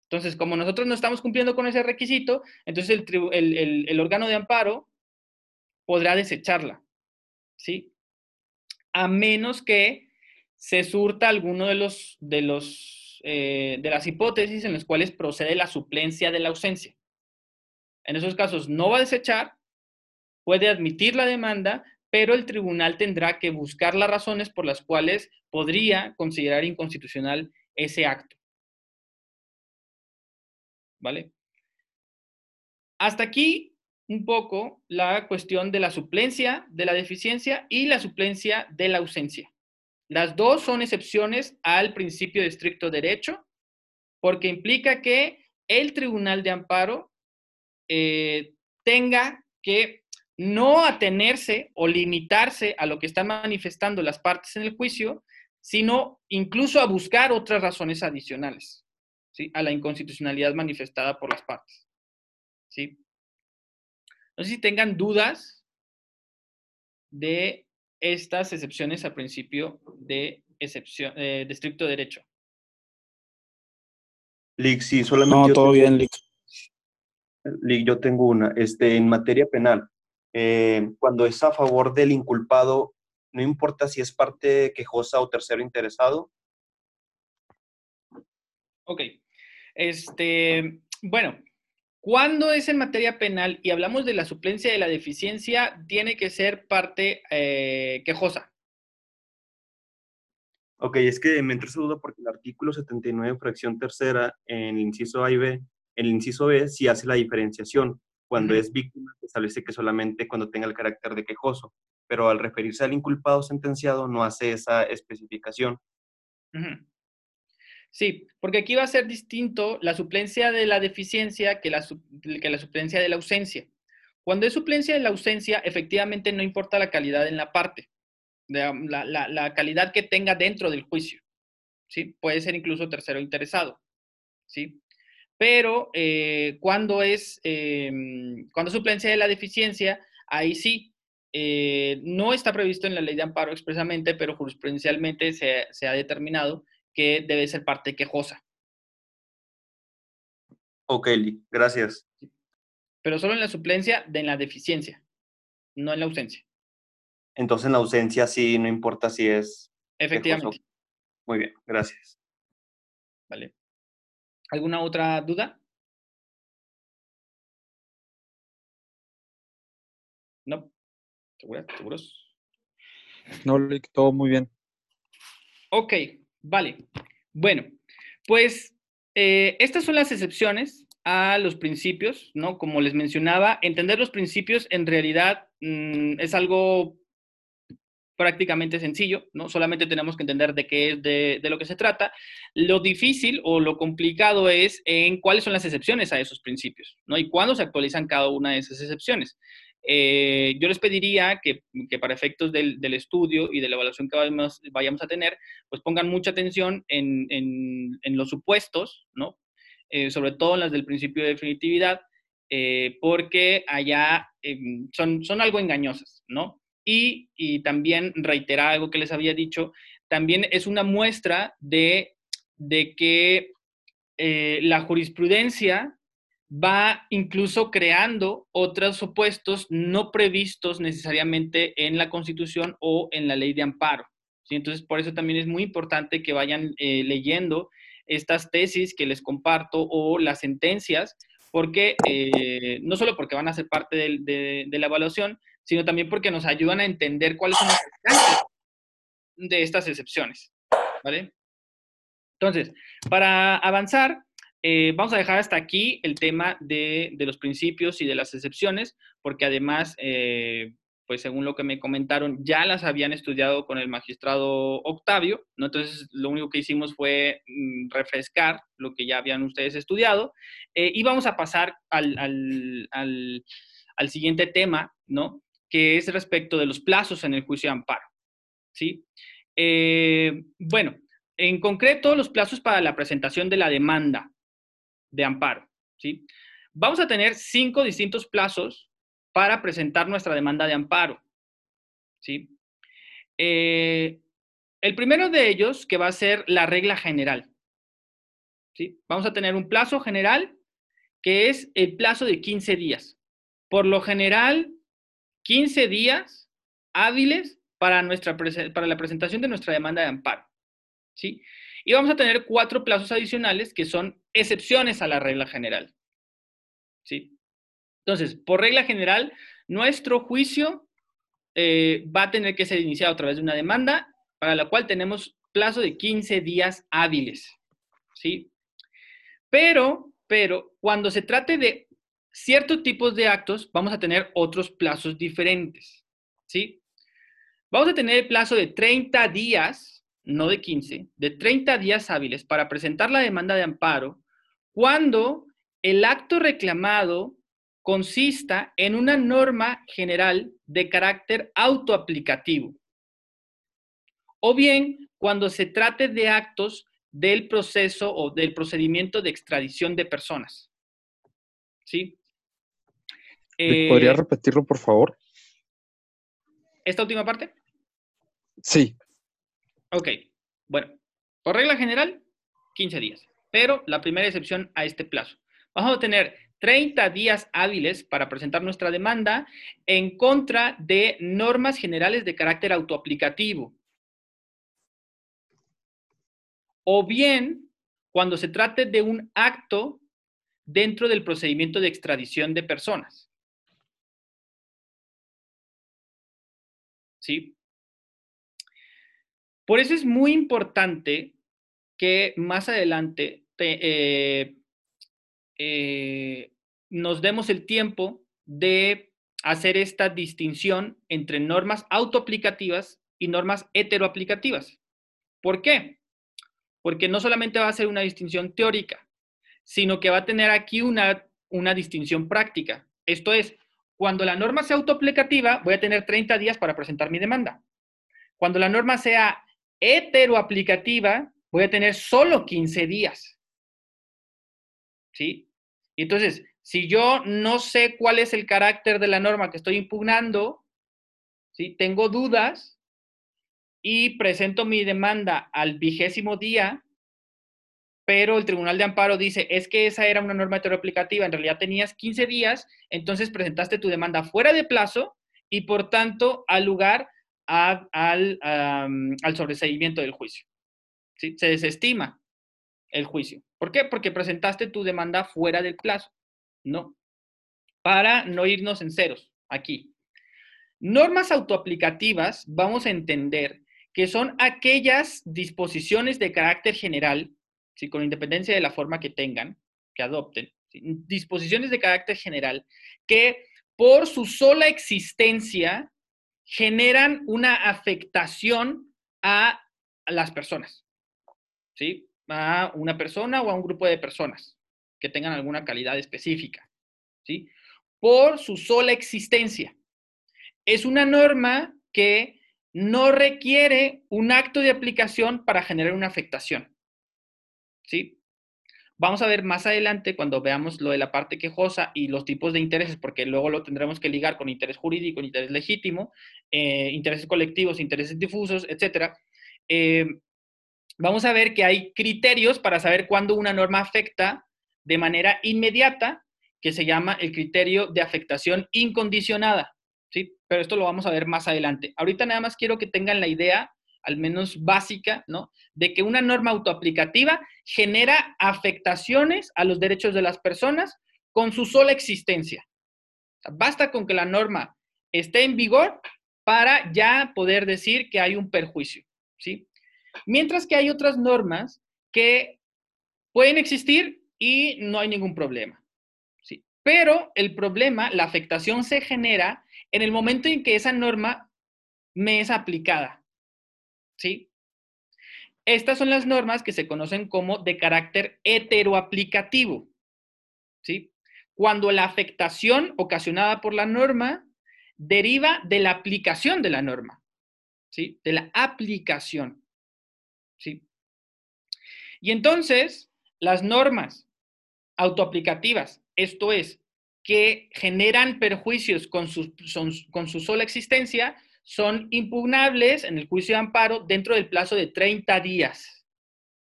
Entonces, como nosotros no estamos cumpliendo con ese requisito, entonces el, órgano de amparo podrá desecharla. ¿Sí? a menos que se surta alguno de los, de los eh, de las hipótesis en las cuales procede la suplencia de la ausencia. En esos casos no va a desechar, puede admitir la demanda, pero el tribunal tendrá que buscar las razones por las cuales podría considerar inconstitucional ese acto. ¿Vale? Hasta aquí un poco la cuestión de la suplencia de la deficiencia y la suplencia de la ausencia. Las dos son excepciones al principio de estricto derecho porque implica que el tribunal de amparo eh, tenga que no atenerse o limitarse a lo que están manifestando las partes en el juicio, sino incluso a buscar otras razones adicionales ¿sí? a la inconstitucionalidad manifestada por las partes. ¿sí? No sé si tengan dudas de estas excepciones al principio de excepción eh, de estricto derecho. Lick, sí, solamente. No, todo bien, Lick. Lick, yo tengo una. Este, en materia penal, eh, cuando es a favor del inculpado, no importa si es parte quejosa o tercero interesado. Ok. Este, bueno, cuando es en materia penal y hablamos de la suplencia de la deficiencia, tiene que ser parte eh, quejosa. Ok, es que me entró esa duda porque el artículo 79, fracción tercera, en el inciso A y B, en el inciso B sí hace la diferenciación. Cuando es víctima, establece que solamente cuando tenga el carácter de quejoso, pero al referirse al inculpado sentenciado no hace esa especificación. Sí, porque aquí va a ser distinto la suplencia de la deficiencia que la, que la suplencia de la ausencia. Cuando es suplencia de la ausencia, efectivamente no importa la calidad en la parte, la, calidad que tenga dentro del juicio. ¿sí? Puede ser incluso tercero interesado. ¿sí? Pero eh, cuando, es, em, cuando suplencia de la deficiencia, ahí sí, eh, no está previsto en la ley de amparo expresamente, pero jurisprudencialmente se, se ha determinado que debe ser parte quejosa. Ok, gracias. Pero solo en la suplencia de en la deficiencia, no en la ausencia. Entonces en la ausencia sí, no importa si es... Efectivamente. Muy bien, gracias. Vale. ¿Alguna otra duda? No. ¿Seguros? ¿Seguros? No, todo muy bien. Ok, vale. Bueno, pues eh, estas son las excepciones a los principios, ¿no? Como les mencionaba, entender los principios en realidad mm, es algo prácticamente sencillo, ¿no? Solamente tenemos que entender de qué es de, lo que se trata. Lo difícil o lo complicado es en cuáles son las excepciones a esos principios, ¿no? Y cuándo se actualizan cada una de esas excepciones. Eh, yo les pediría que, para efectos del, estudio y de la evaluación que vayamos, vayamos a tener, pues pongan mucha atención en, los supuestos, ¿no? Eh, sobre todo en las del principio de definitividad, eh, porque allá em, son, son algo engañosas, ¿no? Y, también reiterar algo que les había dicho, también es una muestra de, que eh, la jurisprudencia va incluso creando otros opuestos no previstos necesariamente en la Constitución o en la ley de amparo. Entonces, por eso también es muy importante que vayan eh, leyendo estas tesis que les comparto o las sentencias, porque eh, no solo porque van a ser parte de la evaluación, sino también porque nos ayudan a entender cuáles son las de estas excepciones. ¿Vale? Entonces, para avanzar, eh, vamos a dejar hasta aquí el tema de, los principios y de las excepciones, porque además, eh, pues según lo que me comentaron, ya las habían estudiado con el magistrado Octavio, ¿no? Entonces, lo único que hicimos fue mm, refrescar lo que ya habían ustedes estudiado eh, y vamos a pasar al, al siguiente tema, ¿no? Que es respecto de los plazos en el juicio de amparo. ¿sí? Eh, bueno, en concreto, los plazos para la presentación de la demanda de amparo. ¿sí? Vamos a tener cinco distintos plazos para presentar nuestra demanda de amparo. ¿sí? Eh, el primero de ellos, que va a ser la regla general. ¿sí? Vamos a tener un plazo general que es el plazo de 15 días. Por lo general, 15 días hábiles para, nuestra, para la presentación de nuestra demanda de amparo. ¿sí? Y vamos a tener cuatro plazos adicionales que son excepciones a la regla general. ¿sí? Entonces, por regla general, nuestro juicio eh, va a tener que ser iniciado a través de una demanda para la cual tenemos plazo de 15 días hábiles. ¿sí? Pero, pero, cuando se trate de ciertos tipos de actos vamos a tener otros plazos diferentes, ¿sí? Vamos a tener el plazo de 30 días, no de 15, de 30 días hábiles para presentar la demanda de amparo cuando el acto reclamado consista en una norma general de carácter autoaplicativo. O bien cuando se trate de actos del proceso o del procedimiento de extradición de personas. ¿Sí? ¿Podría eh, repetirlo, por favor? ¿Esta última parte? Sí. Ok. Bueno, por regla general, 15 días. Pero la primera excepción a este plazo. Vamos a tener 30 días hábiles para presentar nuestra demanda en contra de normas generales de carácter autoaplicativo. O bien, cuando se trate de un acto dentro del procedimiento de extradición de personas. ¿Sí? Por eso es muy importante que más adelante eh, eh, nos demos el tiempo de hacer esta distinción entre normas autoaplicativas y normas heteroaplicativas. ¿Por qué? Porque no solamente va a ser una distinción teórica, sino que va a tener aquí una, una distinción práctica. Esto es, cuando la norma sea autoaplicativa, voy a tener 30 días para presentar mi demanda. Cuando la norma sea heteroaplicativa, voy a tener solo 15 días. ¿Sí? entonces, si yo no sé cuál es el carácter de la norma que estoy impugnando, ¿sí? Tengo dudas y presento mi demanda al vigésimo día, pero el Tribunal de Amparo dice, es que esa era una norma heteroaplicativa, en realidad tenías 15 días, entonces presentaste tu demanda fuera de plazo y por tanto al lugar al, al sobreseimiento del juicio. ¿sí? Se desestima el juicio. ¿Por qué? Porque presentaste tu demanda fuera del plazo. No. Para no irnos en ceros aquí. Normas autoaplicativas, vamos a entender que son aquellas disposiciones de carácter general, con independencia de la forma que tengan, que adopten, disposiciones de carácter general, que por su sola existencia generan una afectación a las personas, ¿sí? A una persona o a un grupo de personas que tengan alguna calidad específica, ¿sí? Por su sola existencia. Es una norma que no requiere un acto de aplicación para generar una afectación. ¿Sí? Vamos a ver más adelante cuando veamos lo de la parte quejosa y los tipos de intereses, porque luego lo tendremos que ligar con interés jurídico, interés legítimo, eh, intereses colectivos, intereses difusos, etc. Eh, vamos a ver que hay criterios para saber cuándo una norma afecta de manera inmediata, que se llama el criterio de afectación incondicionada. ¿sí? Pero esto lo vamos a ver más adelante. Ahorita nada más quiero que tengan la idea, al menos básica, ¿no? De que una norma autoaplicativa genera afectaciones a los derechos de las personas con su sola existencia. basta con que la norma esté en vigor para ya poder decir que hay un perjuicio, ¿sí? Mientras que hay otras normas que pueden existir y no hay ningún problema, ¿sí? Pero el problema, la afectación se genera en el momento en que esa norma me es aplicada. ¿Sí? Estas son las normas que se conocen como de carácter heteroaplicativo. ¿Sí? Cuando la afectación ocasionada por la norma deriva de la aplicación de la norma. ¿Sí? De la aplicación. ¿Sí? Y entonces, las normas autoaplicativas, esto es, que generan perjuicios con su, con su sola existencia son impugnables en el juicio de amparo dentro del plazo de 30 días.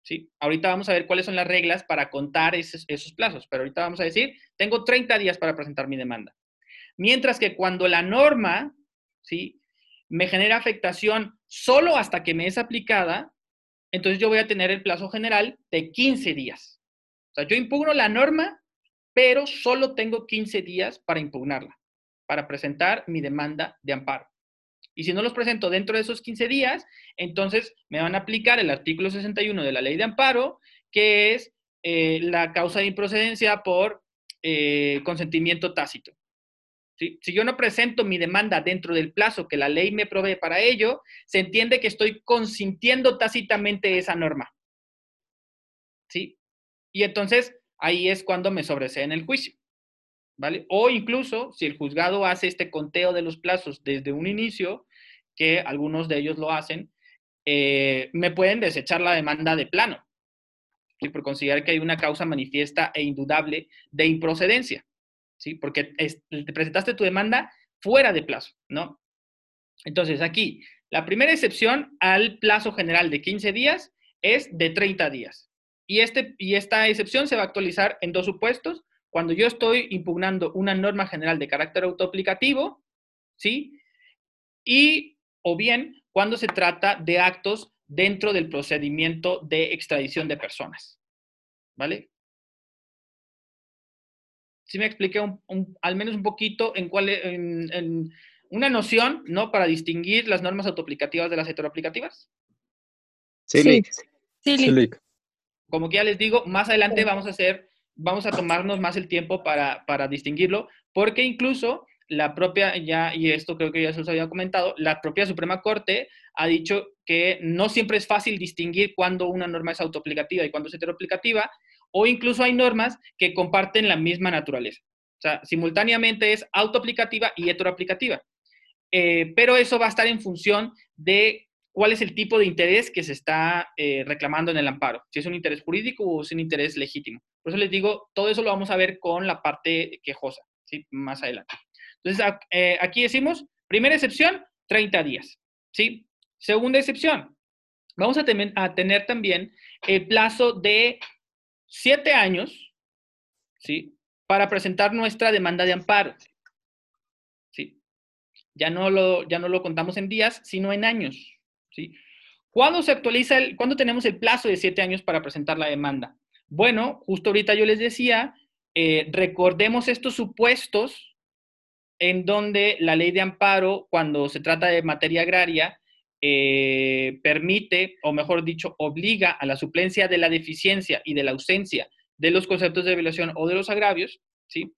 ¿Sí? Ahorita vamos a ver cuáles son las reglas para contar esos, plazos, pero ahorita vamos a decir, tengo 30 días para presentar mi demanda. Mientras que cuando la norma, ¿sí? Me genera afectación solo hasta que me es aplicada, entonces yo voy a tener el plazo general de 15 días. O sea, yo impugno la norma pero solo tengo 15 días para impugnarla, para presentar mi demanda de amparo. Y si no los presento dentro de esos 15 días, entonces me van a aplicar el artículo 61 de la ley de amparo, que es eh, la causa de improcedencia por eh, consentimiento tácito. Si yo no presento mi demanda dentro del plazo que la ley me provee para ello, se entiende que estoy consintiendo tácitamente esa norma. ¿Sí? Y entonces ahí es cuando me sobresee en el juicio. O incluso si el juzgado hace este conteo de los plazos desde un inicio, que algunos de ellos lo hacen, eh, me pueden desechar la demanda de plano, ¿sí? por considerar que hay una causa manifiesta e indudable de improcedencia, ¿sí? porque te presentaste tu demanda fuera de plazo, ¿no? Entonces, aquí, la primera excepción al plazo general de 15 días es de 30 días. Y, este, y esta excepción se va a actualizar en dos supuestos. Cuando yo estoy impugnando una norma general de carácter autoaplicativo, ¿sí? Y o bien cuando se trata de actos dentro del procedimiento de extradición de personas. ¿Vale? Sí me expliqué al menos un poquito en cuál, en, una noción, ¿no? Para distinguir las normas autoaplicativas de las heteroaplicativas. Sí, sí. sí. sí como que ya les digo, más adelante vamos a hacer, vamos a tomarnos más el tiempo para, para distinguirlo, porque incluso la propia, ya, y esto creo que ya se os había comentado, la propia Suprema Corte ha dicho que no siempre es fácil distinguir cuándo una norma es autoaplicativa y cuándo es heteroaplicativa, o incluso hay normas que comparten la misma naturaleza. O sea, simultáneamente es autoaplicativa y heteroaplicativa. Eh, pero eso va a estar en función de cuál es el tipo de interés que se está eh, reclamando en el amparo, si es un interés jurídico o es un interés legítimo. Por eso les digo, todo eso lo vamos a ver con la parte quejosa, ¿sí? más adelante. Entonces, eh, aquí decimos, primera excepción, 30 días. ¿sí? Segunda excepción, vamos a, tener también el plazo de 7 años ¿sí? para presentar nuestra demanda de amparo. ¿sí? Ya, no lo, ya no lo contamos en días, sino en años. ¿Cuándo se actualiza, el, cuándo tenemos el plazo de 7 años para presentar la demanda? Bueno, justo ahorita yo les decía, eh, recordemos estos supuestos en donde la ley de amparo, cuando se trata de materia agraria, eh, permite, o mejor dicho, obliga a la suplencia de la deficiencia y de la ausencia de los conceptos de violación o de los agravios, ¿sí?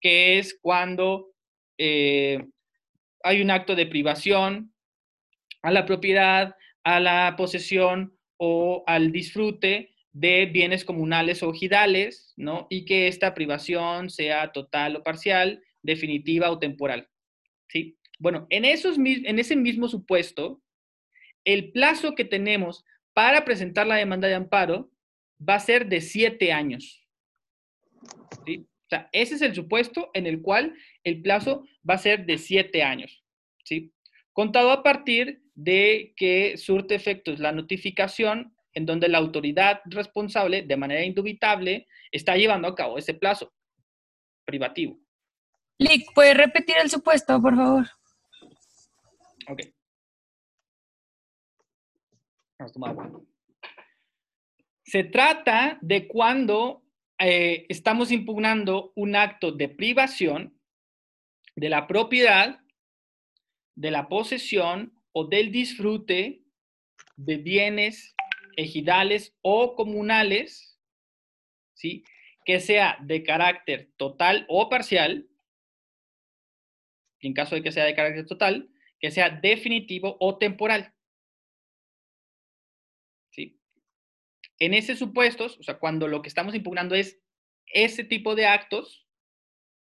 Que es cuando eh, hay un acto de privación a la propiedad, a la posesión o al disfrute de bienes comunales o ojidales, ¿no? Y que esta privación sea total o parcial, definitiva o temporal, ¿sí? Bueno, en, esos, en ese mismo supuesto, el plazo que tenemos para presentar la demanda de amparo va a ser de siete años. ¿sí? O sea, ese es el supuesto en el cual el plazo va a ser de siete años. ¿sí? Contado a partir de que surte efectos la notificación en donde la autoridad responsable, de manera indubitable, está llevando a cabo ese plazo privativo. Lick, ¿puedes repetir el supuesto, por favor? Ok. Vamos a tomar agua. Se trata de cuando eh, estamos impugnando un acto de privación de la propiedad, de la posesión o del disfrute de bienes ejidales o comunales, ¿sí? que sea de carácter total o parcial, en caso de que sea de carácter total, que sea definitivo o temporal. En ese supuestos, o sea, cuando lo que estamos impugnando es ese tipo de actos,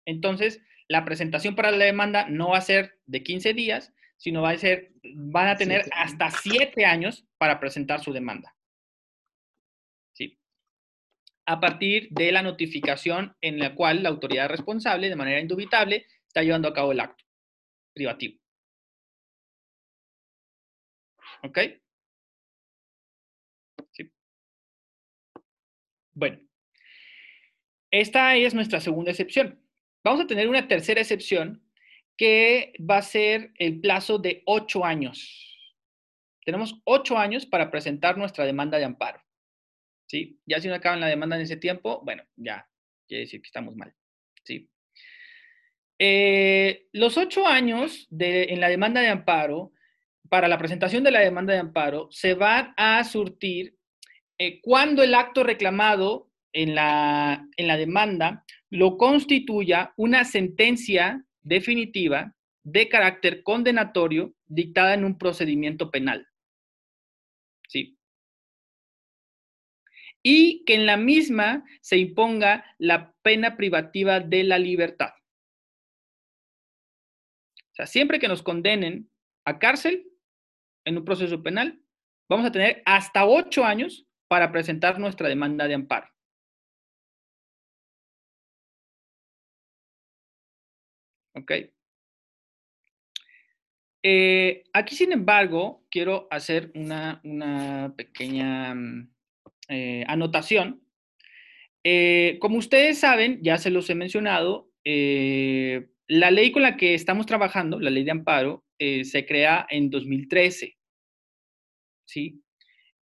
entonces la presentación para la demanda no va a ser de 15 días, sino va a ser, van a tener hasta 7 años para presentar su demanda. ¿Sí? A partir de la notificación en la cual la autoridad responsable, de manera indubitable, está llevando a cabo el acto privativo. ¿Ok? Bueno, esta es nuestra segunda excepción. Vamos a tener una tercera excepción que va a ser el plazo de ocho años. Tenemos ocho años para presentar nuestra demanda de amparo. ¿Sí? Ya si no acaban la demanda en ese tiempo, bueno, ya quiere decir que estamos mal. ¿Sí? Eh, los ocho años en la demanda de amparo, para la presentación de la demanda de amparo, se van a surtir eh, cuando el acto reclamado en la, en la demanda lo constituya una sentencia definitiva de carácter condenatorio dictada en un procedimiento penal. ¿Sí? Y que en la misma se imponga la pena privativa de la libertad. O sea, siempre que nos condenen a cárcel en un proceso penal, vamos a tener hasta ocho años para presentar nuestra demanda de amparo. ¿Ok? Eh, aquí, sin embargo, quiero hacer una, pequeña mm, eh, anotación. Eh, como ustedes saben, ya se los he mencionado, la ley con la que estamos trabajando, la ley de amparo, se crea en 2013. ¿sí?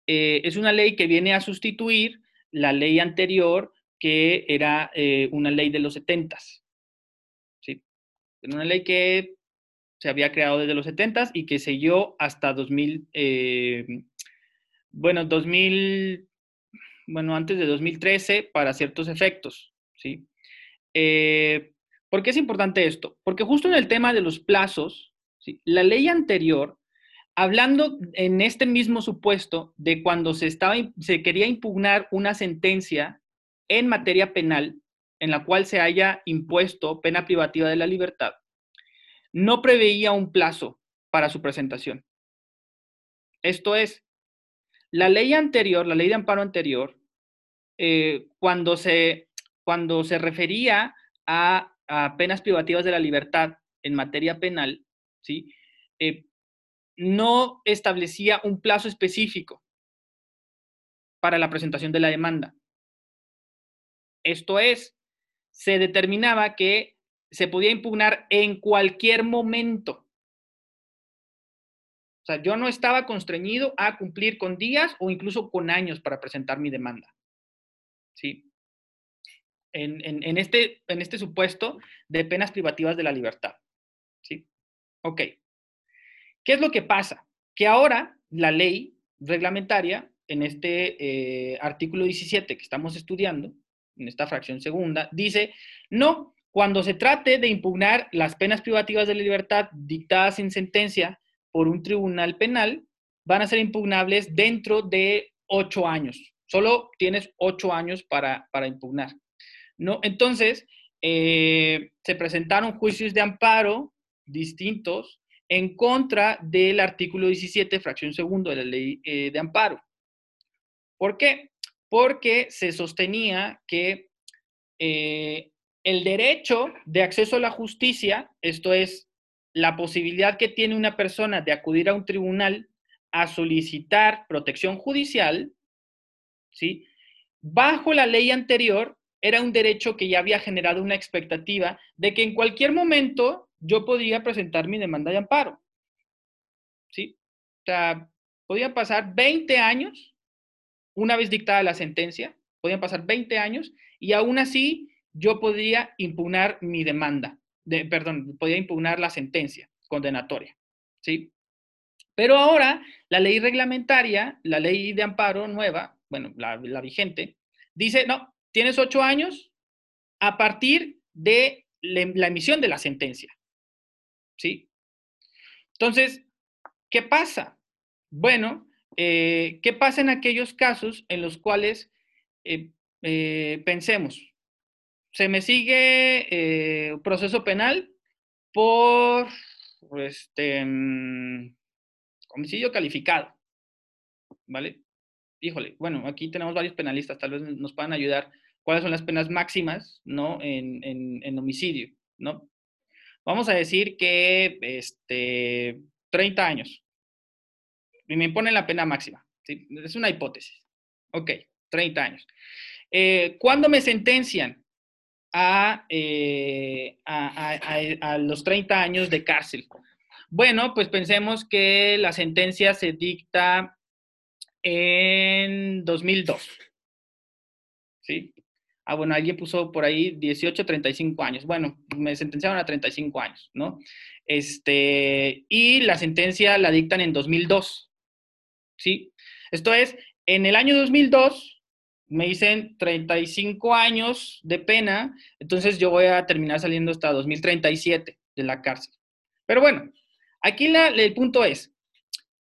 Es una ley que viene a sustituir la ley anterior que era una ley de los 70. ¿Sí? Una ley que se había creado desde los 70 y que siguió hasta 2000, eh, bueno, 2000, bueno, antes de 2013 para ciertos efectos, ¿sí? ¿Por qué es importante esto? Porque justo en el tema de los plazos, la ley anterior hablando en este mismo supuesto de cuando se, estaba, se quería impugnar una sentencia en materia penal en la cual se haya impuesto pena privativa de la libertad, no preveía un plazo para su presentación. Esto es, la ley anterior, la ley de amparo anterior, eh, cuando, se, cuando se refería a, penas privativas de la libertad en materia penal, ¿sí? eh, no establecía un plazo específico para la presentación de la demanda. Esto es, se determinaba que se podía impugnar en cualquier momento. O sea, yo no estaba constreñido a cumplir con días o incluso con años para presentar mi demanda. ¿Sí? En, este, en este supuesto de penas privativas de la libertad. ¿Sí? Ok. ¿Qué es lo que pasa? Que ahora la ley reglamentaria, en este eh, artículo 17 que estamos estudiando, en esta fracción segunda, dice, no, cuando se trate de impugnar las penas privativas de la libertad dictadas en sentencia por un tribunal penal, van a ser impugnables dentro de ocho años. Solo tienes ocho años para, impugnar. ¿no? Entonces, eh, se presentaron juicios de amparo distintos en contra del artículo 17, fracción segundo de la ley eh, de amparo. ¿Por qué? Porque se sostenía que eh, el derecho de acceso a la justicia, esto es, la posibilidad que tiene una persona de acudir a un tribunal a solicitar protección judicial, ¿sí? Bajo la ley anterior, era un derecho que ya había generado una expectativa de que en cualquier momento yo podía presentar mi demanda de amparo. ¿Sí? O sea, podían pasar 20 años, una vez dictada la sentencia, podían pasar 20 años y aún así yo podría impugnar mi demanda, de, perdón, podía impugnar la sentencia condenatoria, ¿sí? Pero ahora la ley reglamentaria, la ley de amparo nueva, bueno, la, vigente, dice, no, tienes ocho años a partir de la emisión de la sentencia, ¿sí? Entonces, ¿qué pasa? Bueno, eh, ¿qué pasa en aquellos casos en los cuales eh, eh, pensemos, se me sigue proceso penal por este, mm, homicidio calificado. ¿Vale? Híjole, bueno, aquí tenemos varios penalistas, tal vez nos puedan ayudar. ¿Cuáles son las penas máximas, no? En, en, homicidio, ¿no? Vamos a decir que este, 30 años. Y me imponen la pena máxima. Es una hipótesis. Ok, 30 años. Eh, ¿Cuándo me sentencian? Eh, a, los 30 años de cárcel. Bueno, pues pensemos que la sentencia se dicta en 2002. ¿Sí? Ah, bueno, alguien puso por ahí 18, 35 años. Bueno, me sentenciaron a 35 años, ¿no? Este, y la sentencia la dictan en 2002. ¿Sí? Esto es, en el año 2002, me dicen 35 años de pena, entonces yo voy a terminar saliendo hasta 2037 de la cárcel. Pero bueno, aquí el punto es,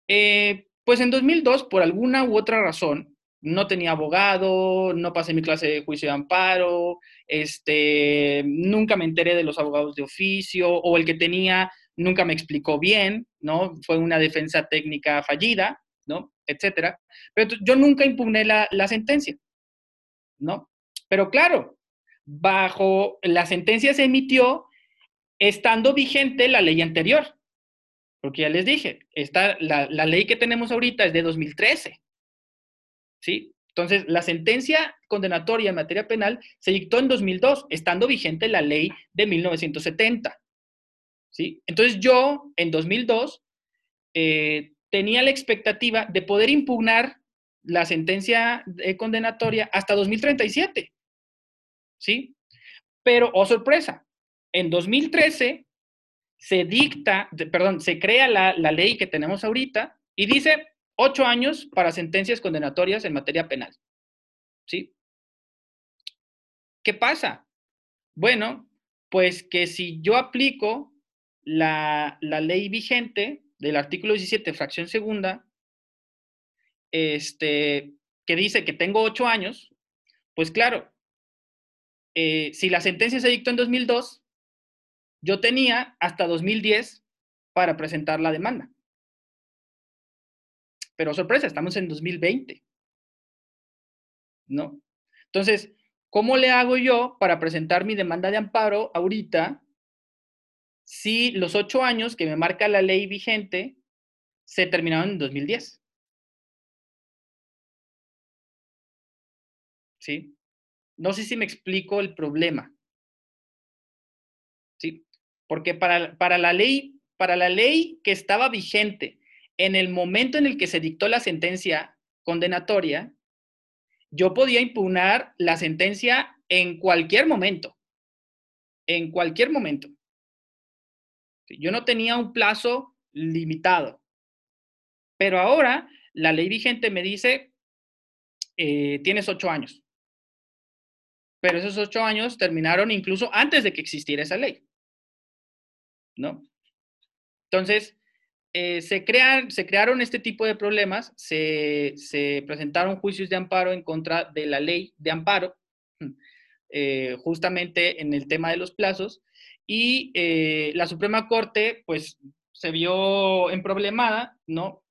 eh, pues en 2002, por alguna u otra razón, no tenía abogado, no pasé mi clase de juicio de amparo, este, nunca me enteré de los abogados de oficio, o el que tenía nunca me explicó bien, ¿no? Fue una defensa técnica fallida, ¿no? Etcétera. Pero yo nunca impugné la sentencia. ¿no? Pero claro, bajo la sentencia se emitió estando vigente la ley anterior. Porque ya les dije, esta, la, la ley que tenemos ahorita es de 2013. ¿Sí? Entonces, la sentencia condenatoria en materia penal se dictó en 2002, estando vigente la ley de 1970. ¿Sí? Entonces, yo en 2002 eh, tenía la expectativa de poder impugnar la sentencia condenatoria hasta 2037. ¿Sí? Pero, oh sorpresa, en 2013 se dicta, perdón, se crea la, la ley que tenemos ahorita y dice ocho años para sentencias condenatorias en materia penal. ¿Sí? ¿Qué pasa? Bueno, pues que si yo aplico la, la ley vigente del artículo 17, fracción segunda, este, que dice que tengo ocho años, pues claro, eh, si la sentencia se dictó en 2002, yo tenía hasta 2010 para presentar la demanda. Pero sorpresa, estamos en 2020. ¿No? Entonces, ¿cómo le hago yo para presentar mi demanda de amparo ahorita si los ocho años que me marca la ley vigente se terminaron en 2010. ¿Sí? No sé si me explico el problema. ¿Sí? Porque para, para, la ley, para la ley que estaba vigente en el momento en el que se dictó la sentencia condenatoria, yo podía impugnar la sentencia en cualquier momento. En cualquier momento. Yo no tenía un plazo limitado. Pero ahora la ley vigente me dice, eh, tienes ocho años. Pero esos ocho años terminaron incluso antes de que existiera esa ley. ¿No? Entonces, eh, se, crean, se crearon este tipo de problemas, se, presentaron juicios de amparo en contra de la ley de amparo, eh, justamente en el tema de los plazos, y eh, la Suprema Corte, pues, se vio en problemada, ¿no?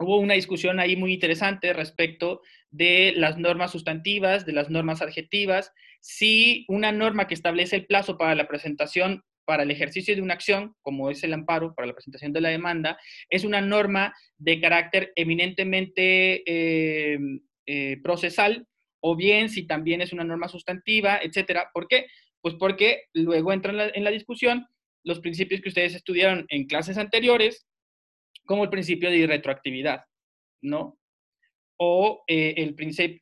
Hubo una discusión ahí muy interesante respecto de las normas sustantivas, de las normas adjetivas, si una norma que establece el plazo para la presentación para el ejercicio de una acción, como es el amparo para la presentación de la demanda, es una norma de carácter eminentemente eh, eh, procesal, o bien si también es una norma sustantiva, etcétera. ¿Por qué? Pues porque luego entran en la, discusión los principios que ustedes estudiaron en clases anteriores, como el principio de irretroactividad, ¿no? O eh, el principio,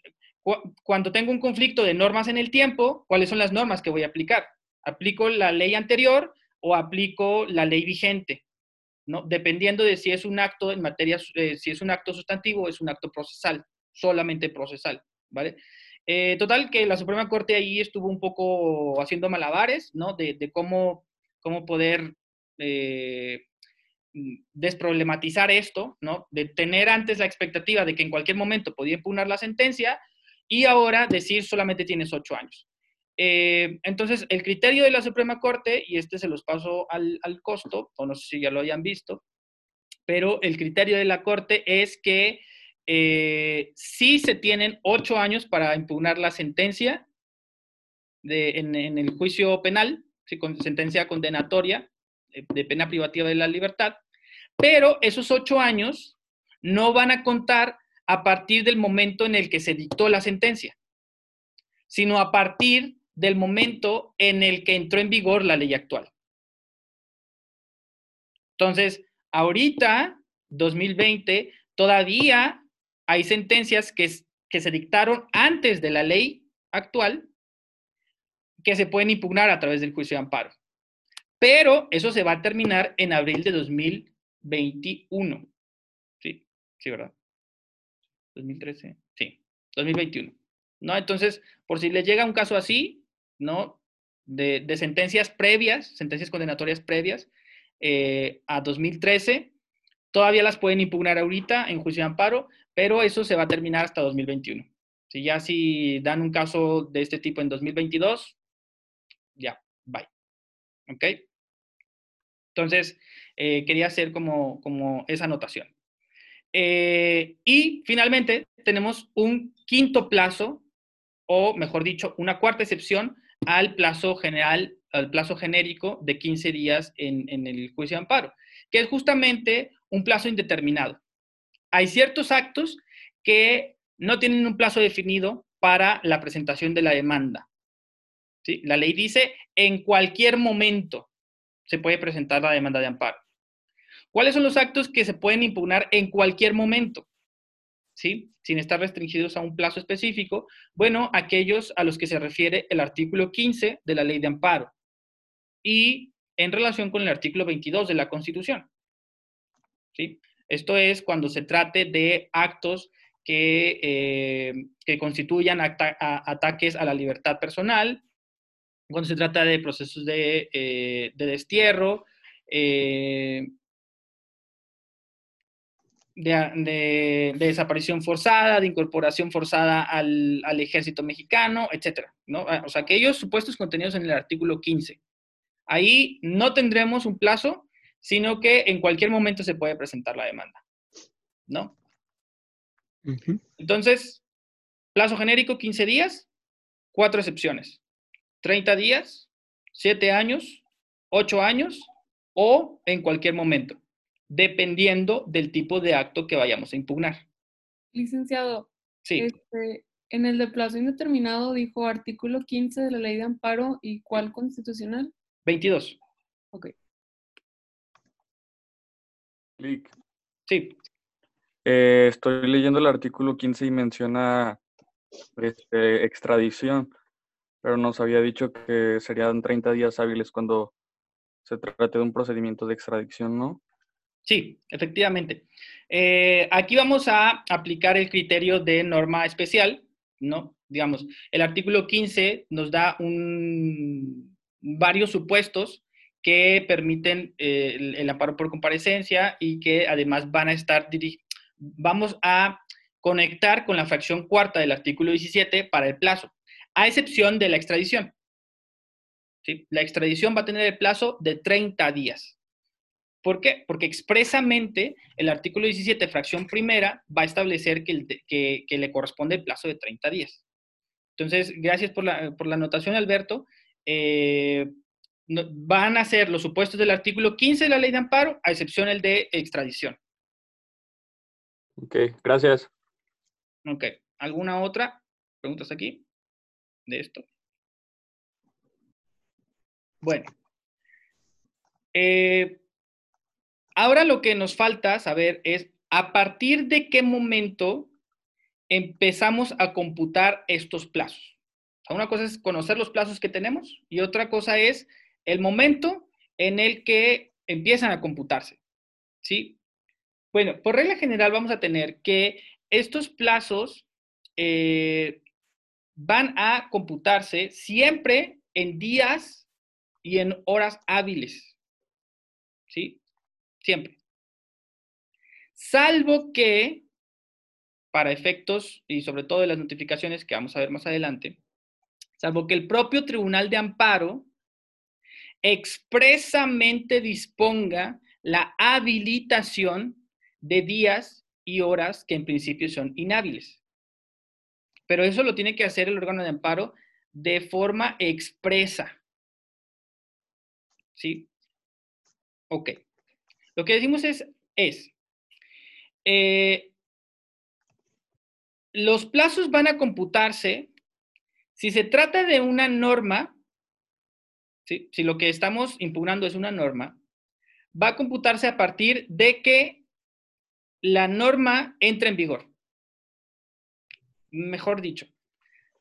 cuando tengo un conflicto de normas en el tiempo, ¿cuáles son las normas que voy a aplicar? ¿Aplico la ley anterior o aplico la ley vigente? ¿no? Dependiendo de si es un acto en materia, eh, si es un acto sustantivo o es un acto procesal, solamente procesal, ¿vale? Eh, total, que la Suprema Corte ahí estuvo un poco haciendo malabares, ¿no? De, cómo, cómo poder eh, desproblematizar esto, ¿no? De tener antes la expectativa de que en cualquier momento podía impugnar la sentencia y ahora decir solamente tienes ocho años. Eh, entonces, el criterio de la Suprema Corte, y este se los paso al, costo, o no sé si ya lo hayan visto, pero el criterio de la Corte es que eh, sí se tienen ocho años para impugnar la sentencia en, el juicio penal, con sentencia condenatoria de, de pena privativa de la libertad, pero esos ocho años no van a contar a partir del momento en el que se dictó la sentencia, sino a partir del momento en el que entró en vigor la ley actual. Entonces, ahorita, 2020, todavía hay sentencias que, se dictaron antes de la ley actual que se pueden impugnar a través del juicio de amparo. Pero eso se va a terminar en abril de 2021. Sí, sí, ¿verdad? 2013, sí, 2021. ¿No? Entonces, por si les llega un caso así, ¿no? De, sentencias previas, sentencias condenatorias previas eh, a 2013. Todavía las pueden impugnar ahorita en juicio de amparo, pero eso se va a terminar hasta 2021. Si ya si dan un caso de este tipo en 2022, ya, bye. ¿Ok? Entonces, eh, quería hacer como, como esa anotación. Eh, y finalmente, tenemos un quinto plazo, o mejor dicho, una cuarta excepción al plazo general, al plazo genérico de 15 días en, el juicio de amparo, que es justamente un plazo indeterminado. Hay ciertos actos que no tienen un plazo definido para la presentación de la demanda. La ley dice, en cualquier momento se puede presentar la demanda de amparo. ¿Cuáles son los actos que se pueden impugnar en cualquier momento? Sin estar restringidos a un plazo específico, bueno, aquellos a los que se refiere el artículo 15 de la ley de amparo y en relación con el artículo 22 de la Constitución. ¿sí? Esto es cuando se trate de actos que, eh, que constituyan ataques a la libertad personal, cuando se trata de procesos de, eh, de destierro, eh, de, desaparición forzada, de incorporación forzada al, ejército mexicano, etcétera, ¿no? Ah, o sea, aquellos supuestos contenidos en el artículo 15. Ahí no tendremos un plazo, sino que en cualquier momento se puede presentar la demanda, ¿no? Entonces, plazo genérico 15 días, cuatro excepciones. 30 días, 7 años, 8 años o en cualquier momento, dependiendo del tipo de acto que vayamos a impugnar. Licenciado, sí. Este, en el de plazo indeterminado dijo artículo 15 de la ley de amparo y cuál constitucional? 22. Ok. Clic. Sí. Eh, estoy leyendo el artículo 15 y menciona este, extradición, pero nos había dicho que serían 30 días hábiles cuando se trate de un procedimiento de extradición, ¿no? Sí, efectivamente. Eh, aquí vamos a aplicar el criterio de norma especial, ¿no? Digamos, el artículo 15 nos da un, varios supuestos que permiten eh, el, amparo por comparecencia y que además van a estar vamos a conectar con la fracción cuarta del artículo 17 para el plazo, a excepción de la extradición. La extradición va a tener el plazo de 30 días. ¿Por qué? Porque expresamente el artículo 17, fracción primera, va a establecer que, le corresponde el plazo de 30 días. Entonces, gracias por la, por la anotación, Alberto. Eh, van a ser los supuestos del artículo 15 de la ley de amparo, a excepción el de extradición. Ok, gracias. Ok, ¿alguna otra? ¿Preguntas aquí? De esto. Bueno. Eh, ahora lo que nos falta saber es a partir de qué momento empezamos a computar estos plazos. Una cosa es conocer los plazos que tenemos y otra cosa es el momento en el que empiezan a computarse. ¿Sí? Bueno, por regla general vamos a tener que estos plazos eh, van a computarse siempre en días y en horas hábiles. ¿Sí? Siempre. Salvo que, para efectos y sobre todo de las notificaciones que vamos a ver más adelante, salvo que el propio Tribunal de Amparo expresamente disponga la habilitación de días y horas que en principio son inhábiles. Pero eso lo tiene que hacer el órgano de amparo de forma expresa. ¿Sí? Ok. Lo que decimos es, es eh, los plazos van a computarse si se trata de una norma, si lo que estamos impugnando es una norma, va a computarse a partir de que la norma entra en vigor. Mejor dicho,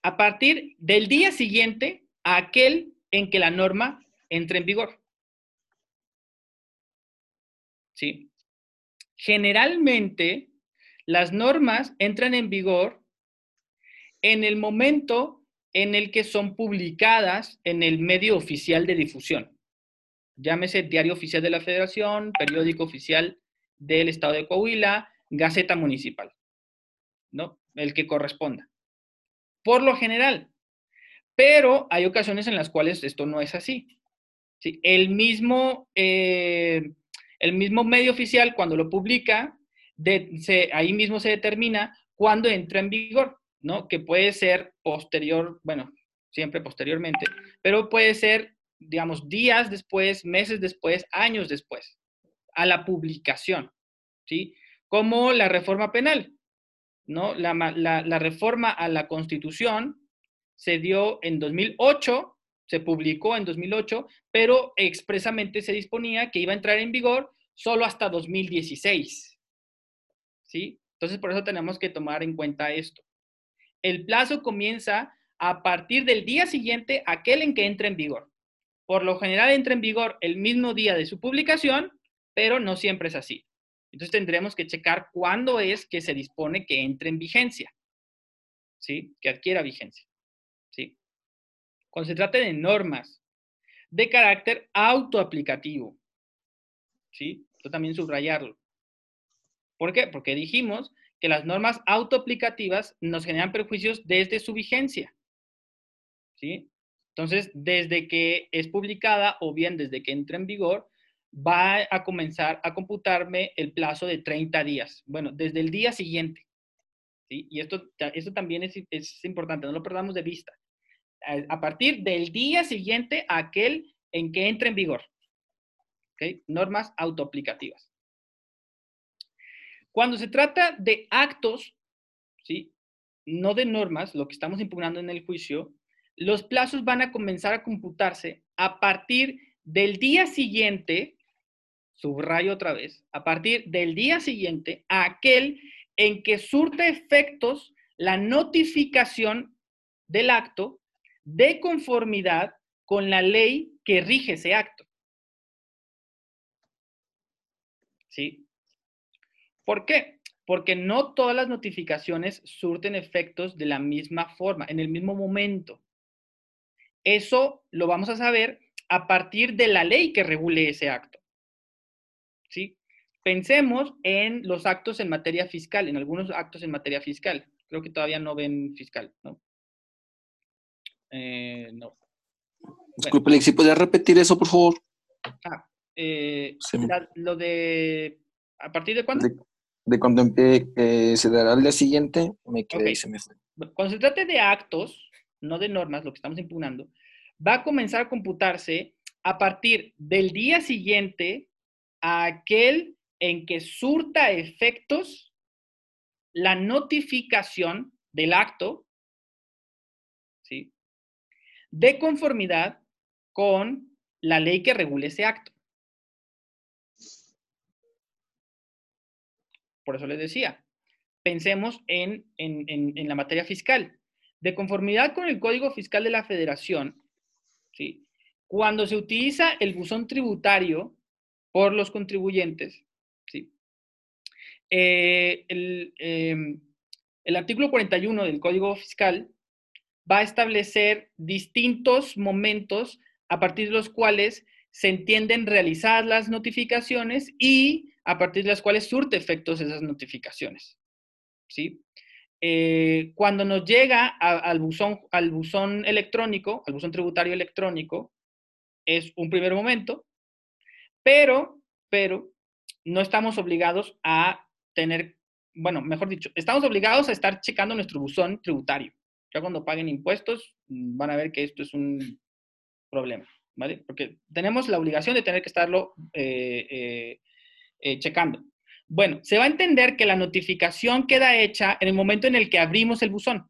a partir del día siguiente a aquel en que la norma entre en vigor. ¿Sí? Generalmente, las normas entran en vigor en el momento en el que son publicadas en el medio oficial de difusión. Llámese Diario Oficial de la Federación, Periódico Oficial del Estado de Coahuila, Gaceta Municipal, ¿no? El que corresponda. Por lo general. Pero hay ocasiones en las cuales esto no es así. ¿Sí? El, mismo, eh, el mismo medio oficial, cuando lo publica, ahí mismo se determina cuándo entra en vigor, ¿no? Que puede ser posterior, bueno, siempre posteriormente, pero puede ser, digamos, días después, meses después, años después a la publicación, ¿sí? Como la reforma penal, ¿no? La, la reforma a la Constitución se dio en 2008, se publicó en 2008, pero expresamente se disponía que iba a entrar en vigor solo hasta 2016, ¿sí? Entonces, por eso tenemos que tomar en cuenta esto. El plazo comienza a partir del día siguiente, aquel en que entra en vigor. Por lo general entra en vigor el mismo día de su publicación pero no siempre es así. Entonces tendremos que checar cuándo es que se dispone que entre en vigencia, ¿sí? Que adquiera vigencia, ¿sí? Cuando se trate de normas de carácter autoaplicativo, ¿sí? Esto también subrayarlo. ¿Por qué? Porque dijimos que las normas autoaplicativas nos generan perjuicios desde su vigencia, ¿sí? Entonces, desde que es publicada o bien desde que entra en vigor, va a comenzar a computarme el plazo de 30 días. Bueno, desde el día siguiente. ¿sí? Y esto, esto también es, es importante, no lo perdamos de vista. A partir del día siguiente a aquel en que entre en vigor. Normas autoaplicativas. Cuando se trata de actos, ¿sí? no de normas, lo que estamos impugnando en el juicio, los plazos van a comenzar a computarse a partir del día siguiente, subrayo otra vez, a partir del día siguiente a aquel en que surte efectos la notificación del acto de conformidad con la ley que rige ese acto. ¿Sí? ¿Por qué? Porque no todas las notificaciones surten efectos de la misma forma, en el mismo momento. Eso lo vamos a saber a partir de la ley que regule ese acto. ¿Sí? Pensemos en los actos en materia fiscal, en algunos actos en materia fiscal. Creo que todavía no ven fiscal, ¿no? Eh, no. Disculpe, si podría repetir eso, por favor. Ah, eh, lo de... ¿A partir de cuándo? De, cuando eh, se dará el día siguiente, me quedé se me Cuando se trate de actos, no de normas, lo que estamos impugnando, va a comenzar a computarse a partir del día siguiente a aquel en que surta efectos la notificación del acto, ¿sí? De conformidad con la ley que regule ese acto. Por eso les decía, pensemos en, en la materia fiscal. De conformidad con el Código Fiscal de la Federación, ¿sí? cuando se utiliza el buzón tributario por los contribuyentes, ¿sí? Eh, em, el artículo 41 del Código Fiscal va a establecer distintos momentos a partir de los cuales se entienden realizadas las notificaciones y a partir de las cuales surte efectos esas notificaciones. ¿sí? Eh, cuando nos llega al, buzón, al buzón electrónico, al buzón tributario electrónico, es un primer momento, pero, pero no estamos obligados a tener, bueno, mejor dicho, estamos obligados a estar checando nuestro buzón tributario. Ya cuando paguen impuestos mm, van a ver que esto es un problema, ¿vale? Porque tenemos la obligación de tener que estarlo eh, eh, checando. Bueno, se va a entender que la notificación queda hecha en el momento en el que abrimos el buzón.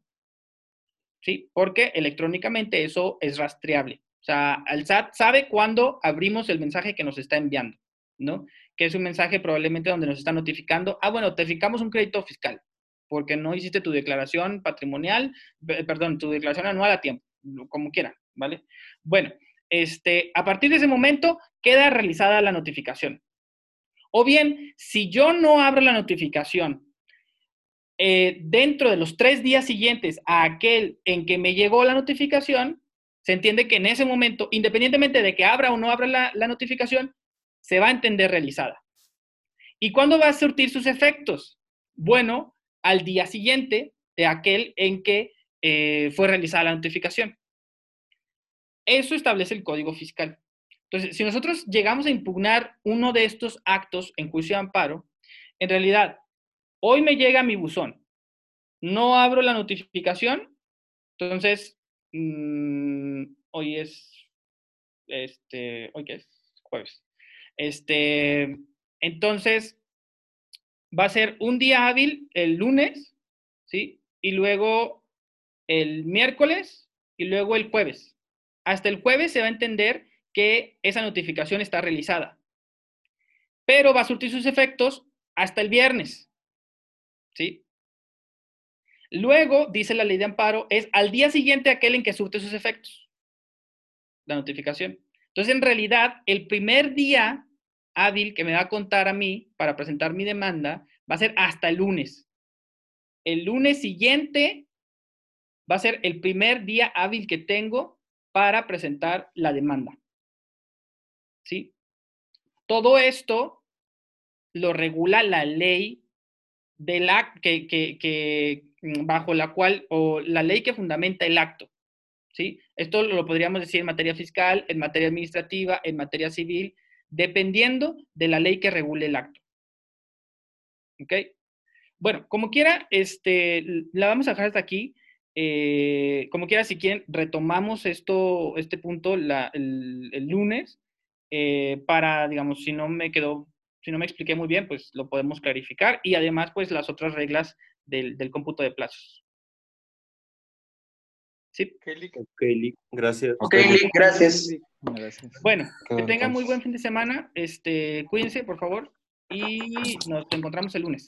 ¿Sí? Porque electrónicamente eso es rastreable. O sea, el SAT sabe cuándo abrimos el mensaje que nos está enviando, ¿no? Que es un mensaje probablemente donde nos está notificando, ah, bueno, te fijamos un crédito fiscal, porque no hiciste tu declaración patrimonial, perdón, tu declaración anual a tiempo, como quiera, ¿vale? Bueno, este, a partir de ese momento queda realizada la notificación. O bien, si yo no abro la notificación eh, dentro de los tres días siguientes a aquel en que me llegó la notificación, se entiende que en ese momento, independientemente de que abra o no abra la, notificación, se va a entender realizada. ¿Y cuándo va a surtir sus efectos? Bueno, al día siguiente de aquel en que eh, fue realizada la notificación. Eso establece el Código Fiscal. Entonces, si nosotros llegamos a impugnar uno de estos actos en juicio de amparo, en realidad, hoy me llega mi buzón, no abro la notificación, entonces, mm, hoy es, este, hoy qué es, jueves. Este, entonces, va a ser un día hábil el lunes, ¿sí? Y luego el miércoles y luego el jueves. Hasta el jueves se va a entender que esa notificación está realizada. Pero va a surtir sus efectos hasta el viernes. ¿Sí? Luego, dice la ley de amparo, es al día siguiente aquel en que surte sus efectos. La notificación. Entonces, en realidad, el primer día hábil que me va a contar a mí para presentar mi demanda va a ser hasta el lunes. El lunes siguiente va a ser el primer día hábil que tengo para presentar la demanda. ¿sí? Todo esto lo regula la ley de la, que, mm, bajo la cual, o la ley que fundamenta el acto. ¿sí? Esto lo podríamos decir en materia fiscal, en materia administrativa, en materia civil, dependiendo de la ley que regule el acto. ¿Ok? Bueno, como quiera, este, la vamos a dejar hasta aquí. Eh, como quiera, si quieren, retomamos esto, este punto el lunes eh, para, digamos, si no me quedó, si no me expliqué muy bien, pues lo podemos clarificar y además, pues las otras reglas del, del cómputo de plazos. Sí. Ok, Gracias. Ok, gracias. Bueno, que tengan muy buen fin de semana. Este, cuídense, por favor, y nos encontramos el lunes.